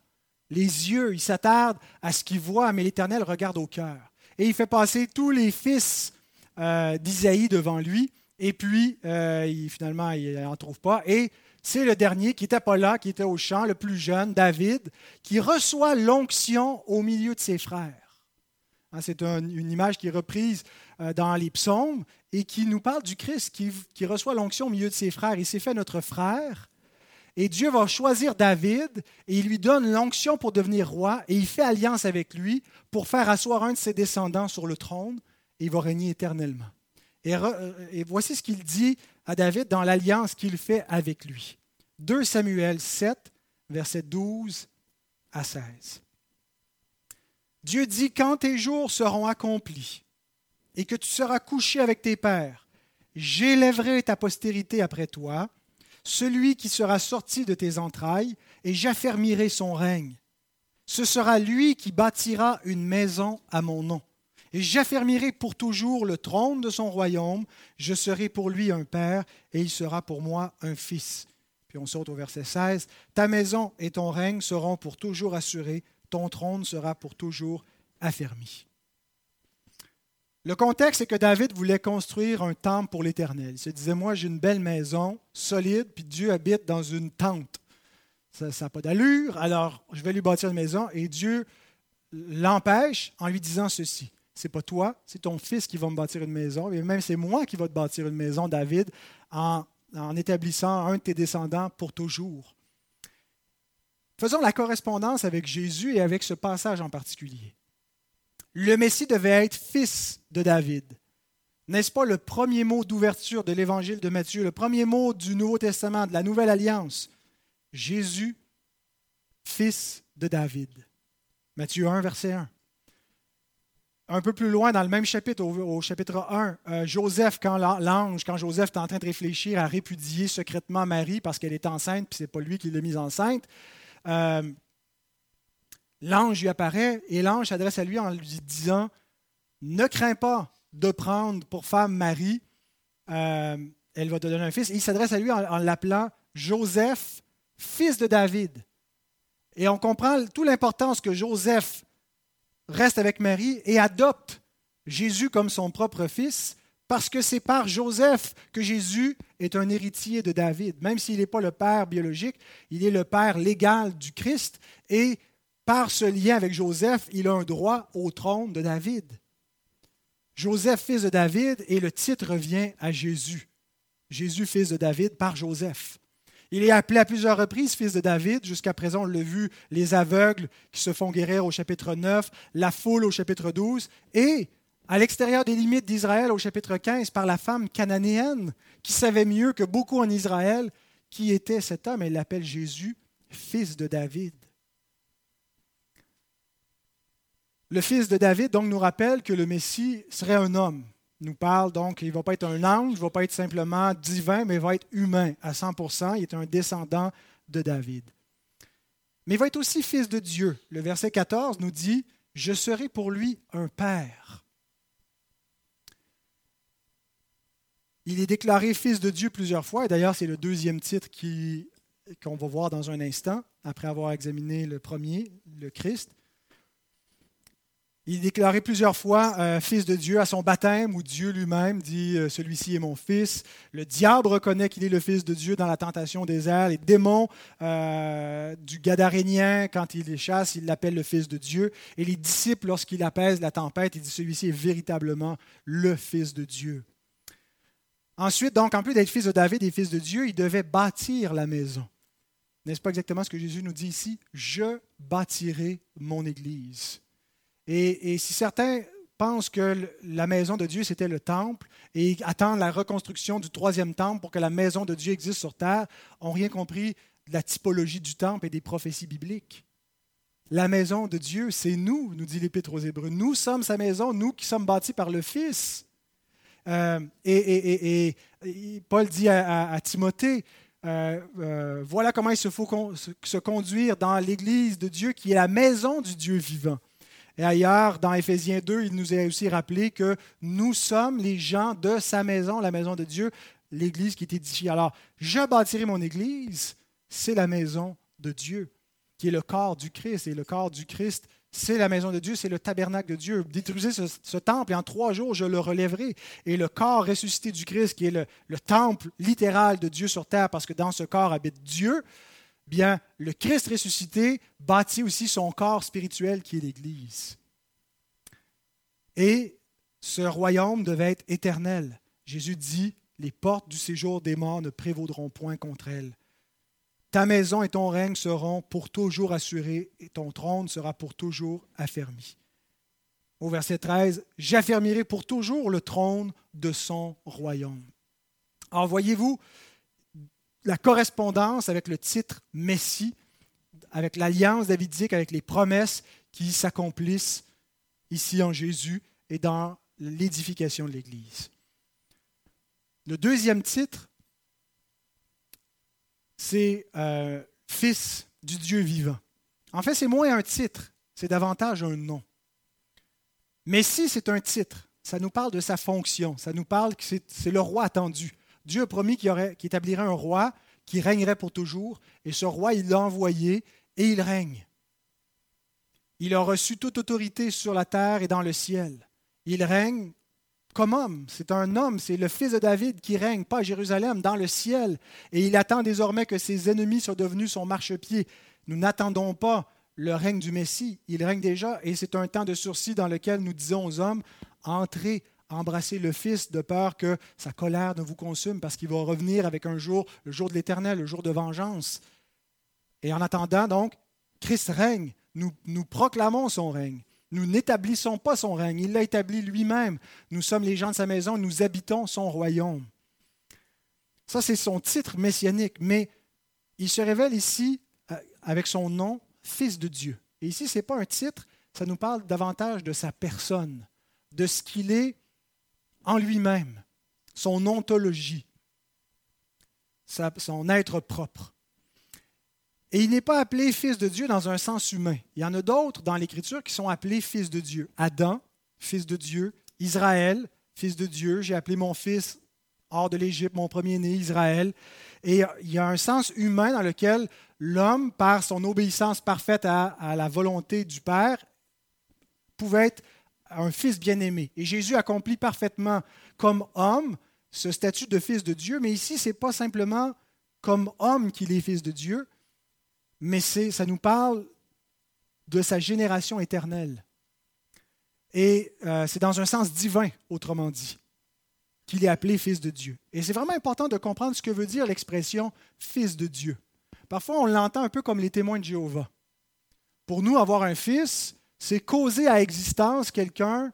les yeux, il s'attarde à ce qu'il voit, mais l'Éternel regarde au cœur. Et il fait passer tous les fils euh, d'Isaïe devant lui, et puis euh, finalement, il n'en trouve pas. Et c'est le dernier qui n'était pas là, qui était au champ, le plus jeune, David, qui reçoit l'onction au milieu de ses frères. Hein, c'est une image qui est reprise dans les psaumes et qui nous parle du Christ qui, reçoit l'onction au milieu de ses frères. Il s'est fait notre frère. Et Dieu va choisir David et il lui donne l'onction pour devenir roi et il fait alliance avec lui pour faire asseoir un de ses descendants sur le trône et il va régner éternellement. Et, euh, et voici ce qu'il dit à David dans l'alliance qu'il fait avec lui. 2 Samuel 7, versets 12 à 16. Dieu dit, quand tes jours seront accomplis et que tu seras couché avec tes pères. J'élèverai ta postérité après toi, celui qui sera sorti de tes entrailles, et j'affermirai son règne. Ce sera lui qui bâtira une maison à mon nom. Et j'affermirai pour toujours le trône de son royaume. Je serai pour lui un père, et il sera pour moi un fils. Puis on saute au verset 16. Ta maison et ton règne seront pour toujours assurés, ton trône sera pour toujours affermi. Le contexte, c'est que David voulait construire un temple pour l'Éternel. Il se disait, moi, j'ai une belle maison, solide, puis Dieu habite dans une tente. Ça n'a pas d'allure, alors je vais lui bâtir une maison. Et Dieu l'empêche en lui disant ceci. C'est pas toi, c'est ton fils qui va me bâtir une maison, et même c'est moi qui va te bâtir une maison, David, en, en établissant un de tes descendants pour toujours. Faisons la correspondance avec Jésus et avec ce passage en particulier le Messie devait être fils de David. N'est-ce pas le premier mot d'ouverture de l'évangile de Matthieu, le premier mot du Nouveau Testament, de la Nouvelle Alliance? Jésus, fils de David. Matthieu 1, verset 1. Un peu plus loin, dans le même chapitre, au, chapitre 1, euh, Joseph, quand l'ange, quand Joseph est en train de réfléchir à répudier secrètement Marie parce qu'elle est enceinte, puis ce n'est pas lui qui l'a mise enceinte, euh, l'ange lui apparaît et l'ange s'adresse à lui en lui disant Ne crains pas de prendre pour femme Marie, euh, elle va te donner un fils. Et il s'adresse à lui en, l'appelant Joseph, fils de David. Et on comprend toute l'importance que Joseph reste avec Marie et adopte Jésus comme son propre fils, parce que c'est par Joseph que Jésus est un héritier de David. Même s'il n'est pas le père biologique, il est le père légal du Christ, et par ce lien avec Joseph, il a un droit au trône de David. Joseph, fils de David, et le titre revient à Jésus. Jésus, fils de David, par Joseph. Il est appelé à plusieurs reprises fils de David. Jusqu'à présent, on l'a vu, les aveugles qui se font guérir au chapitre 9, la foule au chapitre 12, et à l'extérieur des limites d'Israël au chapitre 15 par la femme cananéenne qui savait mieux que beaucoup en Israël qui était cet homme. Elle l'appelle Jésus, fils de David. Le fils de David donc nous rappelle que le Messie serait un homme. Nous parle donc, il ne va pas être un ange, il ne va pas être simplement divin, mais il va être humain à 100%. Il est un descendant de David. Mais il va être aussi fils de Dieu. Le verset 14 nous dit, Je serai pour lui un père. Il est déclaré fils de Dieu plusieurs fois, et d'ailleurs c'est le deuxième titre qu'on va voir dans un instant, après avoir examiné le premier, le Christ. Il déclaré plusieurs fois euh, fils de Dieu à son baptême, où Dieu lui-même dit euh, Celui-ci est mon fils. Le diable reconnaît qu'il est le fils de Dieu dans la tentation des airs. Les démons euh, du Gadarénien, quand il les chasse, il l'appelle le fils de Dieu. Et les disciples, lorsqu'il apaise la tempête, il dit Celui-ci est véritablement le fils de Dieu. Ensuite, donc, en plus d'être fils de David et fils de Dieu, il devait bâtir la maison. N'est-ce pas exactement ce que Jésus nous dit ici? Je bâtirai mon Église. Et, si certains pensent que la maison de Dieu, c'était le temple, et attendent la reconstruction du troisième temple pour que la maison de Dieu existe sur terre, n'ont rien compris de la typologie du temple et des prophéties bibliques. La maison de Dieu, c'est nous, nous dit l'Épître aux Hébreux. Nous sommes sa maison, nous qui sommes bâtis par le Fils. Euh, et, Paul dit à, Timothée, euh, euh, voilà comment il se faut se conduire dans l'Église de Dieu qui est la maison du Dieu vivant. Et ailleurs, dans Éphésiens 2, il nous a aussi rappelé que nous sommes les gens de sa maison, la maison de Dieu, l'Église qui est édifiée. Alors, je bâtirai mon Église, c'est la maison de Dieu, qui est le corps du Christ. Et le corps du Christ, c'est la maison de Dieu, c'est le tabernacle de Dieu. Détruisez ce, temple et en trois jours, je le relèverai. Et le corps ressuscité du Christ, qui est le temple littéral de Dieu sur terre, parce que dans ce corps habite Dieu, bien, le Christ ressuscité bâtit aussi son corps spirituel qui est l'Église. Et ce royaume devait être éternel. Jésus dit, les portes du séjour des morts ne prévaudront point contre elle. Ta maison et ton règne seront pour toujours assurés et ton trône sera pour toujours affermi. Au verset 13, j'affermirai pour toujours le trône de son royaume. Alors voyez-vous, la correspondance avec le titre Messie, avec l'alliance davidique, avec les promesses qui s'accomplissent ici en Jésus et dans l'édification de l'Église. Le deuxième titre, c'est euh, Fils du Dieu vivant. En fait, c'est moins un titre, c'est davantage un nom. Messie, c'est un titre. Ça nous parle de sa fonction. Ça nous parle que c'est le roi attendu. Dieu a promis qu'il, établirait un roi qui régnerait pour toujours, et ce roi, il l'a envoyé et il règne. Il a reçu toute autorité sur la terre et dans le ciel. Il règne comme homme. C'est un homme, c'est le fils de David qui règne, pas à Jérusalem, dans le ciel. Et il attend désormais que ses ennemis soient devenus son marchepied. Nous n'attendons pas le règne du Messie. Il règne déjà et c'est un temps de sursis dans lequel nous disons aux hommes, entrez embrasser le Fils de peur que sa colère ne vous consume parce qu'il va revenir avec un jour, le jour de l'éternel, le jour de vengeance. Et en attendant, donc, Christ règne. Nous, proclamons son règne. Nous n'établissons pas son règne. Il l'a établi lui-même. Nous sommes les gens de sa maison. Nous habitons son royaume. Ça, c'est son titre messianique. Mais il se révèle ici euh, avec son nom, Fils de Dieu. Et ici, ce n'est pas un titre, ça nous parle davantage de sa personne, de ce qu'il est en lui-même, son ontologie, son être propre. Et il n'est pas appelé fils de Dieu dans un sens humain. Il y en a d'autres dans l'Écriture qui sont appelés fils de Dieu. Adam, fils de Dieu. Israël, fils de Dieu. J'ai appelé mon fils hors de l'Égypte, mon premier-né, Israël. Et il y a un sens humain dans lequel l'homme, par son obéissance parfaite à, la volonté du Père, pouvait être un fils bien-aimé. Et Jésus accomplit parfaitement comme homme ce statut de fils de Dieu, mais ici, ce n'est pas simplement comme homme qu'il est fils de Dieu, mais ça nous parle de sa génération éternelle. Et euh, c'est dans un sens divin, autrement dit, qu'il est appelé fils de Dieu. Et c'est vraiment important de comprendre ce que veut dire l'expression fils de Dieu. Parfois, on l'entend un peu comme les témoins de Jéhovah. Pour nous, avoir un fils, c'est causer à existence quelqu'un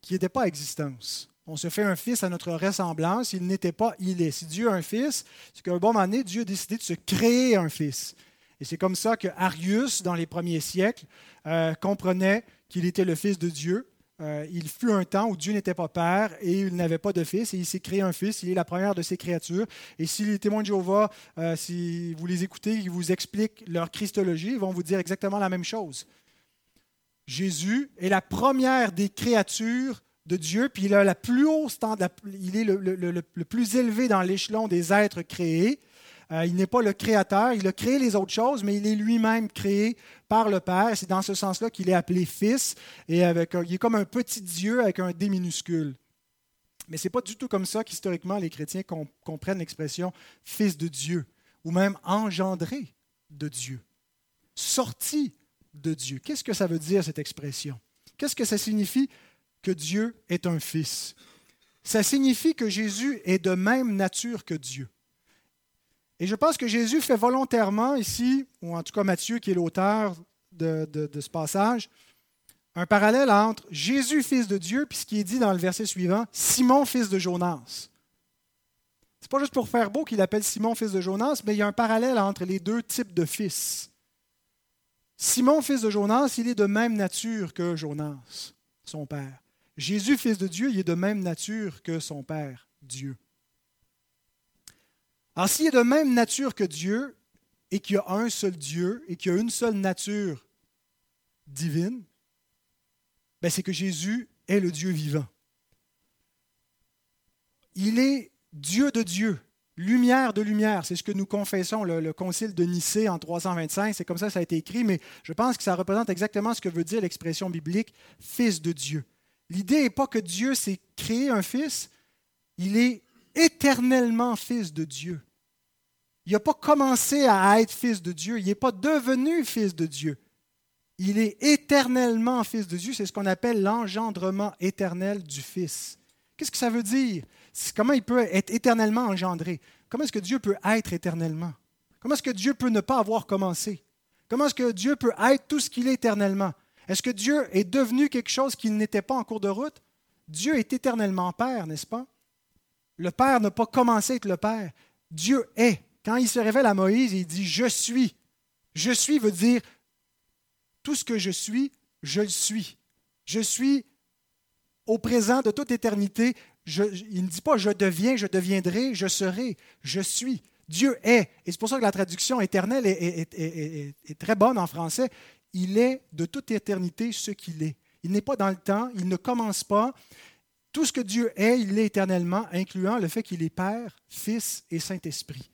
qui n'était pas à existence. On se fait un fils à notre ressemblance, il n'était pas, il est. Si Dieu a un fils, c'est qu'à un bon moment donné, Dieu a décidé de se créer un fils. Et c'est comme ça que Arius, dans les premiers siècles, euh, comprenait qu'il était le fils de Dieu. Euh, il fut un temps où Dieu n'était pas père et il n'avait pas de fils et il s'est créé un fils. Il est la première de ses créatures. Et si les témoins de Jéhovah, euh, si vous les écoutez, ils vous expliquent leur christologie, ils vont vous dire exactement la même chose. Jésus est la première des créatures de Dieu, puis il a la plus haut standard, il est le plus élevé dans l'échelon des êtres créés. Euh, il n'est pas le créateur, il a créé les autres choses, mais il est lui-même créé par le Père. C'est dans ce sens-là qu'il est appelé Fils, et avec il est comme un petit Dieu avec un D minuscule. Mais ce n'est pas du tout comme ça qu'historiquement les chrétiens comprennent l'expression Fils de Dieu, ou même engendré de Dieu, sorti de Dieu. Qu'est-ce que ça veut dire cette expression? Qu'est-ce que ça signifie que Dieu est un Fils? Ça signifie que Jésus est de même nature que Dieu. Et je pense que Jésus fait volontairement ici, ou en tout cas Matthieu qui est l'auteur de, ce passage, un parallèle entre Jésus, fils de Dieu, puis ce qui est dit dans le verset suivant, Simon, fils de Jonas. C'est pas juste pour faire beau qu'il appelle Simon, fils de Jonas, mais il y a un parallèle entre les deux types de fils. Simon, fils de Jonas, il est de même nature que Jonas, son père. Jésus, fils de Dieu, il est de même nature que son père, Dieu. Alors, s'il est de même nature que Dieu, et qu'il y a un seul Dieu, et qu'il y a une seule nature divine, ben c'est que Jésus est le Dieu vivant. Il est Dieu de Dieu, lumière de lumière. C'est ce que nous confessons, le, concile de Nicée en 325. C'est comme ça que ça a été écrit, mais je pense que ça représente exactement ce que veut dire l'expression biblique fils de Dieu. L'idée n'est pas que Dieu s'est créé un fils, il est éternellement fils de Dieu. Il n'a pas commencé à être fils de Dieu, il n'est pas devenu fils de Dieu. Il est éternellement fils de Dieu, c'est ce qu'on appelle l'engendrement éternel du Fils. Qu'est-ce que ça veut dire? Comment il peut être éternellement engendré? Comment est-ce que Dieu peut être éternellement? Comment est-ce que Dieu peut ne pas avoir commencé? Comment est-ce que Dieu peut être tout ce qu'il est éternellement? Est-ce que Dieu est devenu quelque chose qu'il n'était pas en cours de route? Dieu est éternellement Père, n'est-ce pas? Le Père n'a pas commencé à être le Père. Dieu est. Quand il se révèle à Moïse, il dit Je suis. Je suis veut dire tout ce que je suis, je le suis. Je suis au présent de toute éternité. il ne dit pas je deviens, je deviendrai, je serai. Je suis. Dieu est. Et c'est pour ça que la traduction éternelle est, est, très bonne en français. Il est de toute éternité ce qu'il est. Il n'est pas dans le temps, il ne commence pas. Tout ce que Dieu est, il l'est éternellement, incluant le fait qu'il est Père, Fils et Saint-Esprit.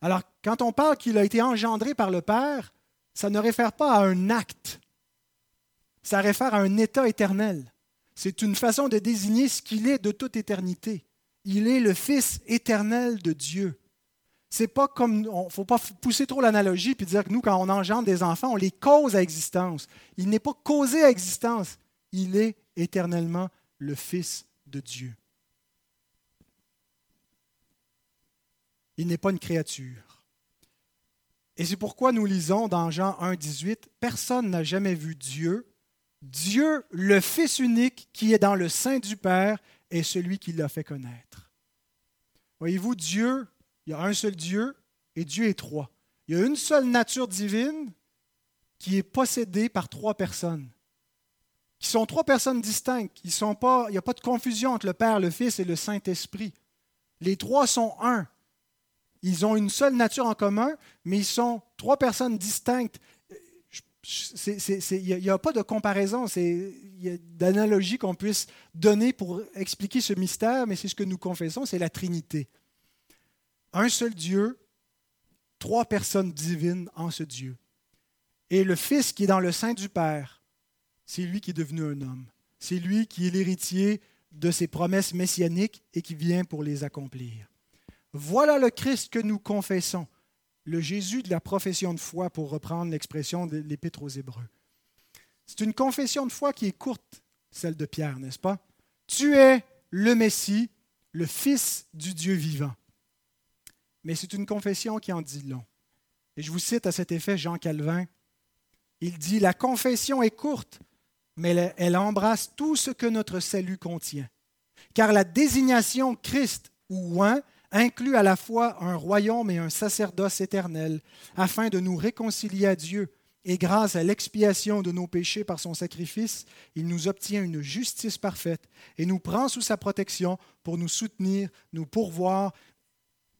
Alors, quand on parle qu'il a été engendré par le Père, ça ne réfère pas à un acte, ça réfère à un état éternel. C'est une façon de désigner ce qu'il est de toute éternité. Il est le Fils éternel de Dieu. C'est pas comme, faut pas pousser trop l'analogie puis dire que nous, quand on engendre des enfants, on les cause à existence. Il n'est pas causé à existence. Il est éternellement le Fils de Dieu. Il n'est pas une créature. Et c'est pourquoi nous lisons dans Jean 1, 18, Personne n'a jamais vu Dieu. Dieu, le Fils unique qui est dans le sein du Père, est celui qui l'a fait connaître. Voyez-vous, Dieu, il y a un seul Dieu et Dieu est trois. Il y a une seule nature divine qui est possédée par trois personnes, qui sont trois personnes distinctes. Ils il n'y a pas de confusion entre le Père, le Fils et le Saint-Esprit. Les trois sont un. Ils ont une seule nature en commun, mais ils sont trois personnes distinctes. Il n'y a, pas de comparaison, il y a d'analogie qu'on puisse donner pour expliquer ce mystère, mais c'est ce que nous confessons, c'est la Trinité. Un seul Dieu, trois personnes divines en ce Dieu. Et le Fils qui est dans le sein du Père, c'est lui qui est devenu un homme. C'est lui qui est l'héritier de ses promesses messianiques et qui vient pour les accomplir. Voilà le Christ que nous confessons, le Jésus de la profession de foi, pour reprendre l'expression de l'Épître aux Hébreux. C'est une confession de foi qui est courte, celle de Pierre, n'est-ce pas? Tu es le Messie, le Fils du Dieu vivant. Mais c'est une confession qui en dit long. Et je vous cite à cet effet Jean Calvin. Il dit, La confession est courte, mais elle embrasse tout ce que notre salut contient. Car la désignation Christ ou oint inclut à la fois un royaume et un sacerdoce éternel, afin de nous réconcilier à Dieu. Et grâce à l'expiation de nos péchés par son sacrifice, il nous obtient une justice parfaite et nous prend sous sa protection pour nous soutenir, nous pourvoir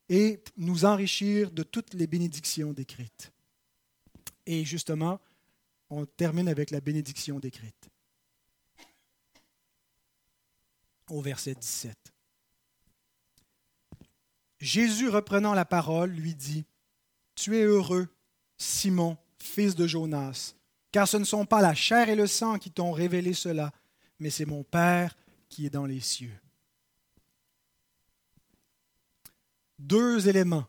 et nous enrichir de toutes les bénédictions décrites. Et justement, on termine avec la bénédiction décrite. Au verset 17. Jésus, reprenant la parole, lui dit, Tu es heureux, Simon, fils de Jonas, car ce ne sont pas la chair et le sang qui t'ont révélé cela, mais c'est mon Père qui est dans les cieux. Deux éléments.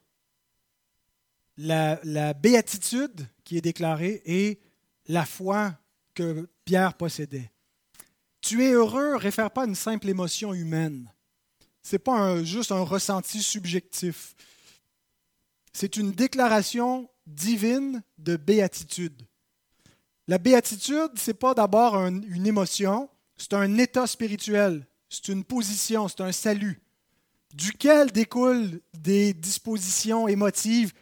La, béatitude qui est déclarée et la foi que Pierre possédait. Tu es heureux réfère pas à une simple émotion humaine. N'est pas juste un ressenti subjectif. C'est une déclaration divine de béatitude. La béatitude, ce n'est pas d'abord une émotion, c'est un état spirituel, c'est une position, c'est un salut, duquel découlent des dispositions émotives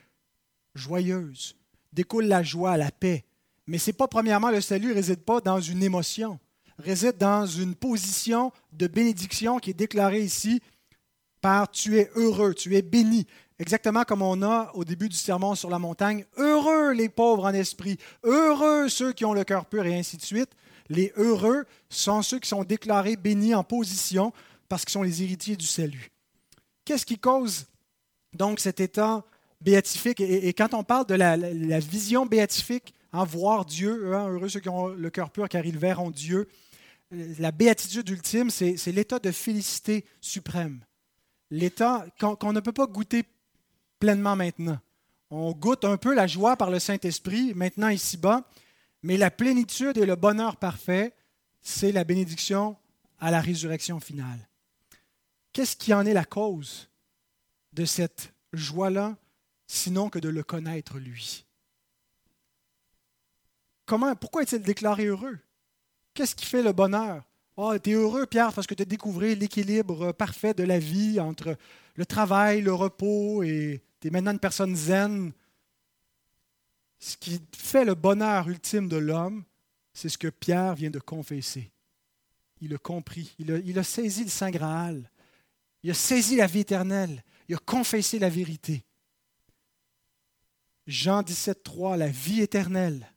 joyeuses, découle la joie, la paix, mais c'est pas premièrement le salut ne réside pas dans une émotion, réside dans une position de bénédiction qui est déclarée ici tu es heureux, tu es béni. Exactement comme on a au début du sermon sur la montagne, heureux les pauvres en esprit, heureux ceux qui ont le cœur pur et ainsi de suite. Les heureux sont ceux qui sont déclarés bénis en position parce qu'ils sont les héritiers du salut. Qu'est-ce qui cause donc cet état béatifique? Et, quand on parle de la vision béatifique, voir Dieu, hein, heureux ceux qui ont le cœur pur car ils verront Dieu. La béatitude ultime, c'est l'état de félicité suprême. L'état qu'on ne peut pas goûter pleinement maintenant. On goûte un peu la joie par le Saint-Esprit, maintenant ici-bas, mais la plénitude et le bonheur parfait, c'est la bénédiction à la résurrection finale. Qu'est-ce qui en est la cause de cette joie-là, sinon que de le connaître lui? Comment, pourquoi est-il déclaré heureux? Qu'est-ce qui fait le bonheur? Oh, tu es heureux, Pierre, parce que tu as découvert l'équilibre parfait de la vie entre le travail, le repos, et tu es maintenant une personne zen. Ce qui fait le bonheur ultime de l'homme, c'est ce que Pierre vient de confesser. Il a compris, il a, il saisi le Saint Graal, il a saisi la vie éternelle, il a confessé la vérité. Jean 17, 3, la vie éternelle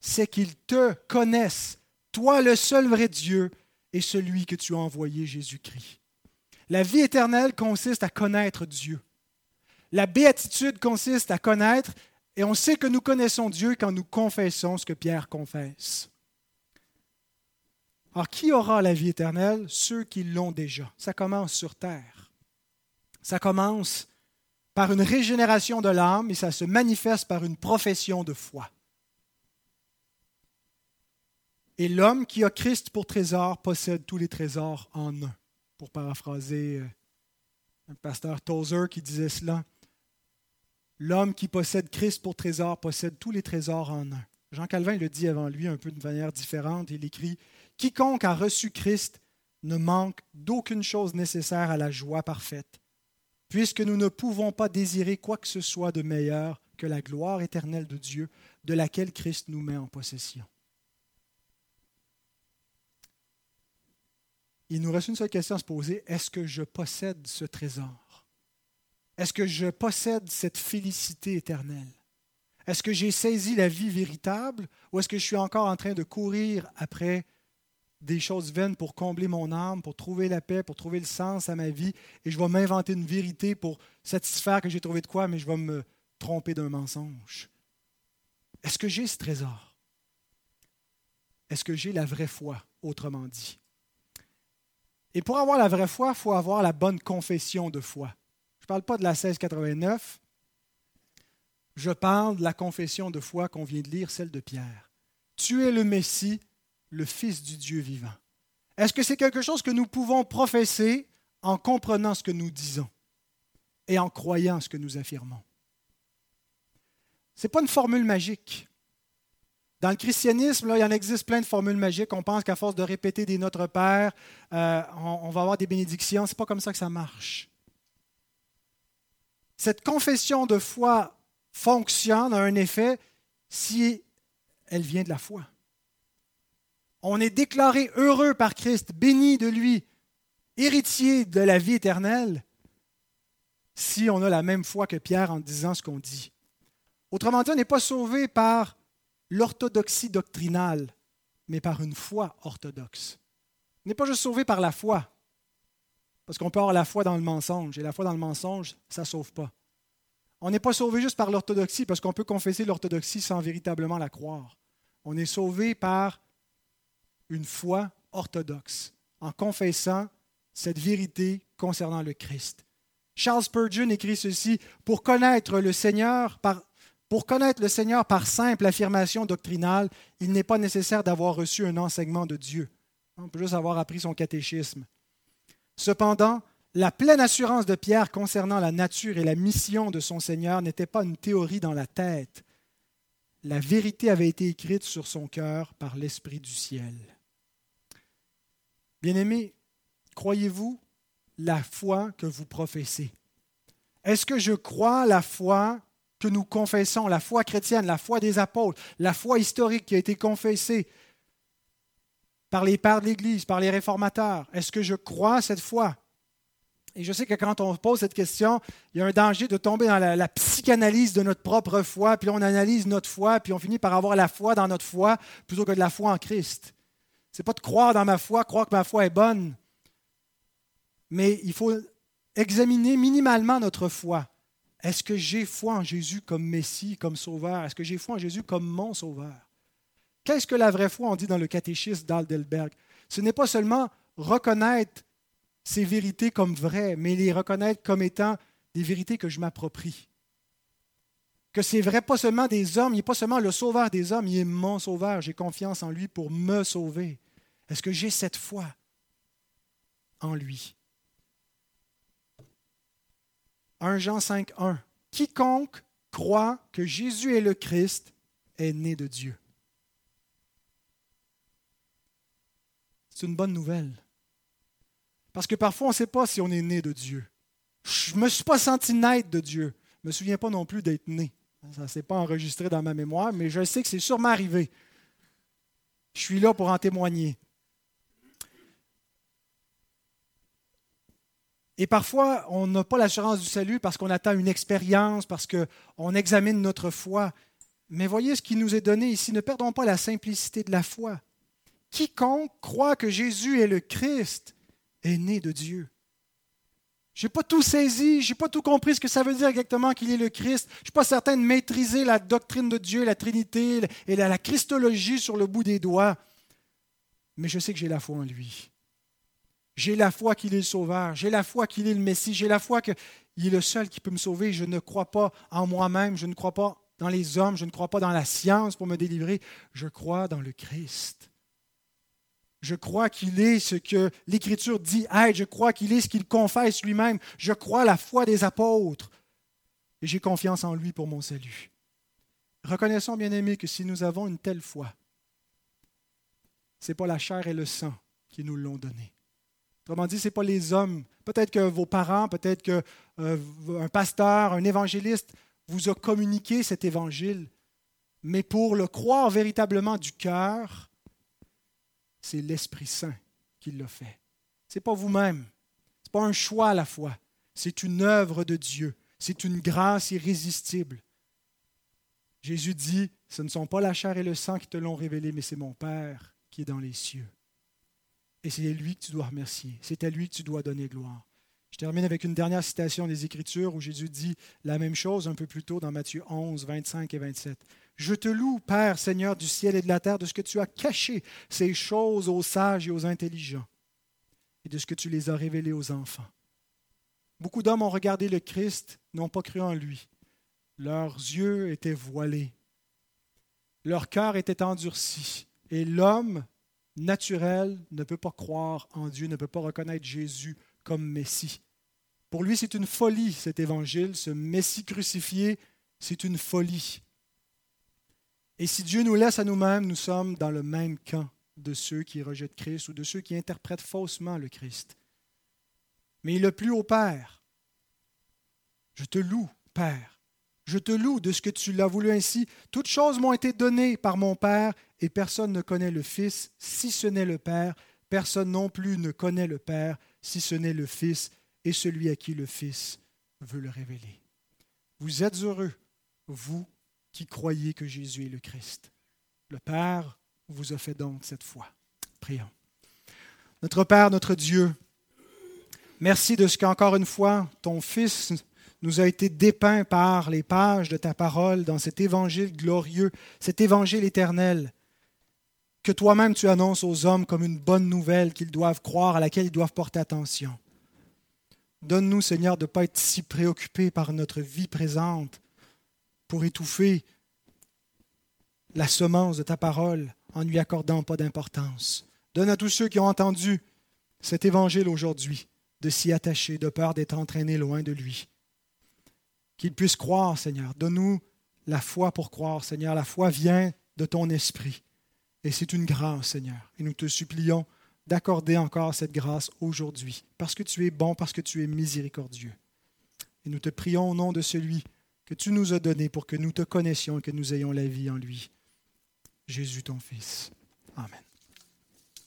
c'est qu'ils te connaissent, toi le seul vrai Dieu et celui que tu as envoyé, Jésus-Christ. La vie éternelle consiste à connaître Dieu. La béatitude consiste à connaître, et on sait que nous connaissons Dieu quand nous confessons ce que Pierre confesse. Alors, qui aura la vie éternelle? Ceux qui l'ont déjà. Ça commence sur terre. Ça commence par une régénération de l'âme et ça se manifeste par une profession de foi. Et l'homme qui a Christ pour trésor possède tous les trésors en un, pour paraphraser euh, un pasteur Tozer qui disait cela. L'homme qui possède Christ pour trésor possède tous les trésors en un. Jean Calvin le dit avant lui un peu de manière différente. Il écrit Quiconque a reçu Christ ne manque d'aucune chose nécessaire à la joie parfaite, puisque nous ne pouvons pas désirer quoi que ce soit de meilleur que la gloire éternelle de Dieu, de laquelle Christ nous met en possession. Il nous reste une seule question à se poser. Est-ce que je possède ce trésor? Est-ce que je possède cette félicité éternelle? Est-ce que j'ai saisi la vie véritable ou est-ce que je suis encore en train de courir après des choses vaines pour combler mon âme, pour trouver la paix, pour trouver le sens à ma vie et je vais m'inventer une vérité pour satisfaire que j'ai trouvé de quoi, mais je vais me tromper d'un mensonge? Est-ce que j'ai ce trésor? Est-ce que j'ai la vraie foi, autrement dit? Et pour avoir la vraie foi, il faut avoir la bonne confession de foi. Je ne parle pas de la 1689, je parle de la confession de foi qu'on vient de lire, celle de Pierre. Tu es le Messie, le Fils du Dieu vivant. Est-ce que c'est quelque chose que nous pouvons professer en comprenant ce que nous disons et en croyant ce que nous affirmons? Ce n'est pas une formule magique. Dans le christianisme, là, il en existe plein de formules magiques. On pense qu'à force de répéter des Notre Père, euh, on, va avoir des bénédictions. Ce n'est pas comme ça que ça marche. Cette confession de foi fonctionne, a un effet, si elle vient de la foi. On est déclaré heureux par Christ, béni de lui, héritier de la vie éternelle, si on a la même foi que Pierre en disant ce qu'on dit. Autrement dit, on n'est pas sauvé par l'orthodoxie doctrinale, mais par une foi orthodoxe. On n'est pas juste sauvé par la foi, parce qu'on peut avoir la foi dans le mensonge, et la foi dans le mensonge, ça ne sauve pas. On n'est pas sauvé juste par l'orthodoxie, parce qu'on peut confesser l'orthodoxie sans véritablement la croire. On est sauvé par une foi orthodoxe, en confessant cette vérité concernant le Christ. Charles Spurgeon écrit ceci, pour connaître le Seigneur par pour connaître le Seigneur par simple affirmation doctrinale, il n'est pas nécessaire d'avoir reçu un enseignement de Dieu. On peut juste avoir appris son catéchisme. Cependant, la pleine assurance de Pierre concernant la nature et la mission de son Seigneur n'était pas une théorie dans la tête. La vérité avait été écrite sur son cœur par l'Esprit du ciel. Bien-aimés, croyez-vous la foi que vous professez? Est-ce que je crois la foi que nous confessons, la foi chrétienne, la foi des apôtres, la foi historique qui a été confessée par les pères de l'Église, par les réformateurs. Est-ce que je crois cette foi? Et je sais que quand on pose cette question, il y a un danger de tomber dans la, psychanalyse de notre propre foi, puis on analyse notre foi, puis on finit par avoir la foi dans notre foi plutôt que de la foi en Christ. Ce n'est pas de croire dans ma foi, croire que ma foi est bonne, mais il faut examiner minimalement notre foi. Est-ce que j'ai foi en Jésus comme Messie, comme Sauveur? Est-ce que j'ai foi en Jésus comme mon Sauveur? Qu'est-ce que la vraie foi, on dit dans le catéchisme d'Aldelberg? Ce n'est pas seulement reconnaître ces vérités comme vraies, mais les reconnaître comme étant des vérités que je m'approprie. Que c'est vrai pas seulement des hommes, il n'est pas seulement le sauveur des hommes, il est mon sauveur. J'ai confiance en lui pour me sauver. Est-ce que j'ai cette foi en lui? 1 Jean 5, 1. Quiconque croit que Jésus est le Christ est né de Dieu. C'est une bonne nouvelle. Parce que parfois, on ne sait pas si on est né de Dieu. Je ne me suis pas senti naître de Dieu. Je ne me souviens pas non plus d'être né. Ça ne s'est pas enregistré dans ma mémoire, mais je sais que c'est sûrement arrivé. Je suis là pour en témoigner. Et parfois, on n'a pas l'assurance du salut parce qu'on attend une expérience, parce qu'on examine notre foi. Mais voyez ce qui nous est donné ici. Ne perdons pas la simplicité de la foi. Quiconque croit que Jésus est le Christ est né de Dieu. Je n'ai pas tout saisi, je n'ai pas tout compris ce que ça veut dire exactement qu'il est le Christ. Je ne suis pas certain de maîtriser la doctrine de Dieu, la Trinité et la, la Christologie sur le bout des doigts. Mais je sais que j'ai la foi en lui. J'ai la foi qu'il est le Sauveur. J'ai la foi qu'il est le Messie. J'ai la foi qu'il est le seul qui peut me sauver. Je ne crois pas en moi-même. Je ne crois pas dans les hommes. Je ne crois pas dans la science pour me délivrer. Je crois dans le Christ. Je crois qu'il est ce que l'Écriture dit être. Je crois qu'il est ce qu'il confesse lui-même. Je crois la foi des apôtres. Et j'ai confiance en lui pour mon salut. Reconnaissons, bien aimés, que si nous avons une telle foi, ce n'est pas la chair et le sang qui nous l'ont donné. Autrement dit, ce n'est pas les hommes. Peut-être que vos parents, peut-être qu'un euh, pasteur, un évangéliste vous a communiqué cet évangile, mais pour le croire véritablement du cœur, c'est l'Esprit Saint qui l'a fait. Ce n'est pas vous-même. Ce n'est pas un choix à la fois. C'est une œuvre de Dieu. C'est une grâce irrésistible. Jésus dit, ce ne sont pas la chair et le sang qui te l'ont révélé, mais c'est mon Père qui est dans les cieux. Et c'est lui que tu dois remercier. C'est à lui que tu dois donner gloire. Je termine avec une dernière citation des Écritures où Jésus dit la même chose un peu plus tôt dans Matthieu 11, 25 et 27. Je te loue, Père, Seigneur du ciel et de la terre, de ce que tu as caché ces choses aux sages et aux intelligents, et de ce que tu les as révélées aux enfants. Beaucoup d'hommes ont regardé le Christ, n'ont pas cru en lui. Leurs yeux étaient voilés, leur cœur était endurci, et l'homme naturel ne peut pas croire en Dieu, ne peut pas reconnaître Jésus comme Messie. Pour lui, c'est une folie, cet évangile. Ce Messie crucifié, c'est une folie. Et si Dieu nous laisse à nous-mêmes, nous sommes dans le même camp de ceux qui rejettent Christ ou de ceux qui interprètent faussement le Christ. Mais il a plu au Père. Je te loue, Père. Je te loue de ce que tu l'as voulu ainsi. Toutes choses m'ont été données par mon Père, et personne ne connaît le Fils si ce n'est le Père. Personne non plus ne connaît le Père si ce n'est le Fils et celui à qui le Fils veut le révéler. Vous êtes heureux, vous qui croyez que Jésus est le Christ. Le Père vous a fait donc cette foi. Prions. Notre Père, notre Dieu, merci de ce qu'encore une fois, ton Fils nous a été dépeint par les pages de ta parole dans cet évangile glorieux, cet évangile éternel que toi-même tu annonces aux hommes comme une bonne nouvelle qu'ils doivent croire, à laquelle ils doivent porter attention. Donne-nous, Seigneur, de ne pas être si préoccupés par notre vie présente pour étouffer la semence de ta parole en ne lui accordant pas d'importance. Donne à tous ceux qui ont entendu cet évangile aujourd'hui de s'y attacher, de peur d'être entraînés loin de lui. Qu'ils puissent croire, Seigneur. Donne-nous la foi pour croire, Seigneur. La foi vient de ton esprit. Et c'est une grâce, Seigneur. Et nous te supplions d'accorder encore cette grâce aujourd'hui, parce que tu es bon, parce que tu es miséricordieux. Et nous te prions au nom de celui que tu nous as donné pour que nous te connaissions et que nous ayons la vie en lui. Jésus ton Fils. Amen.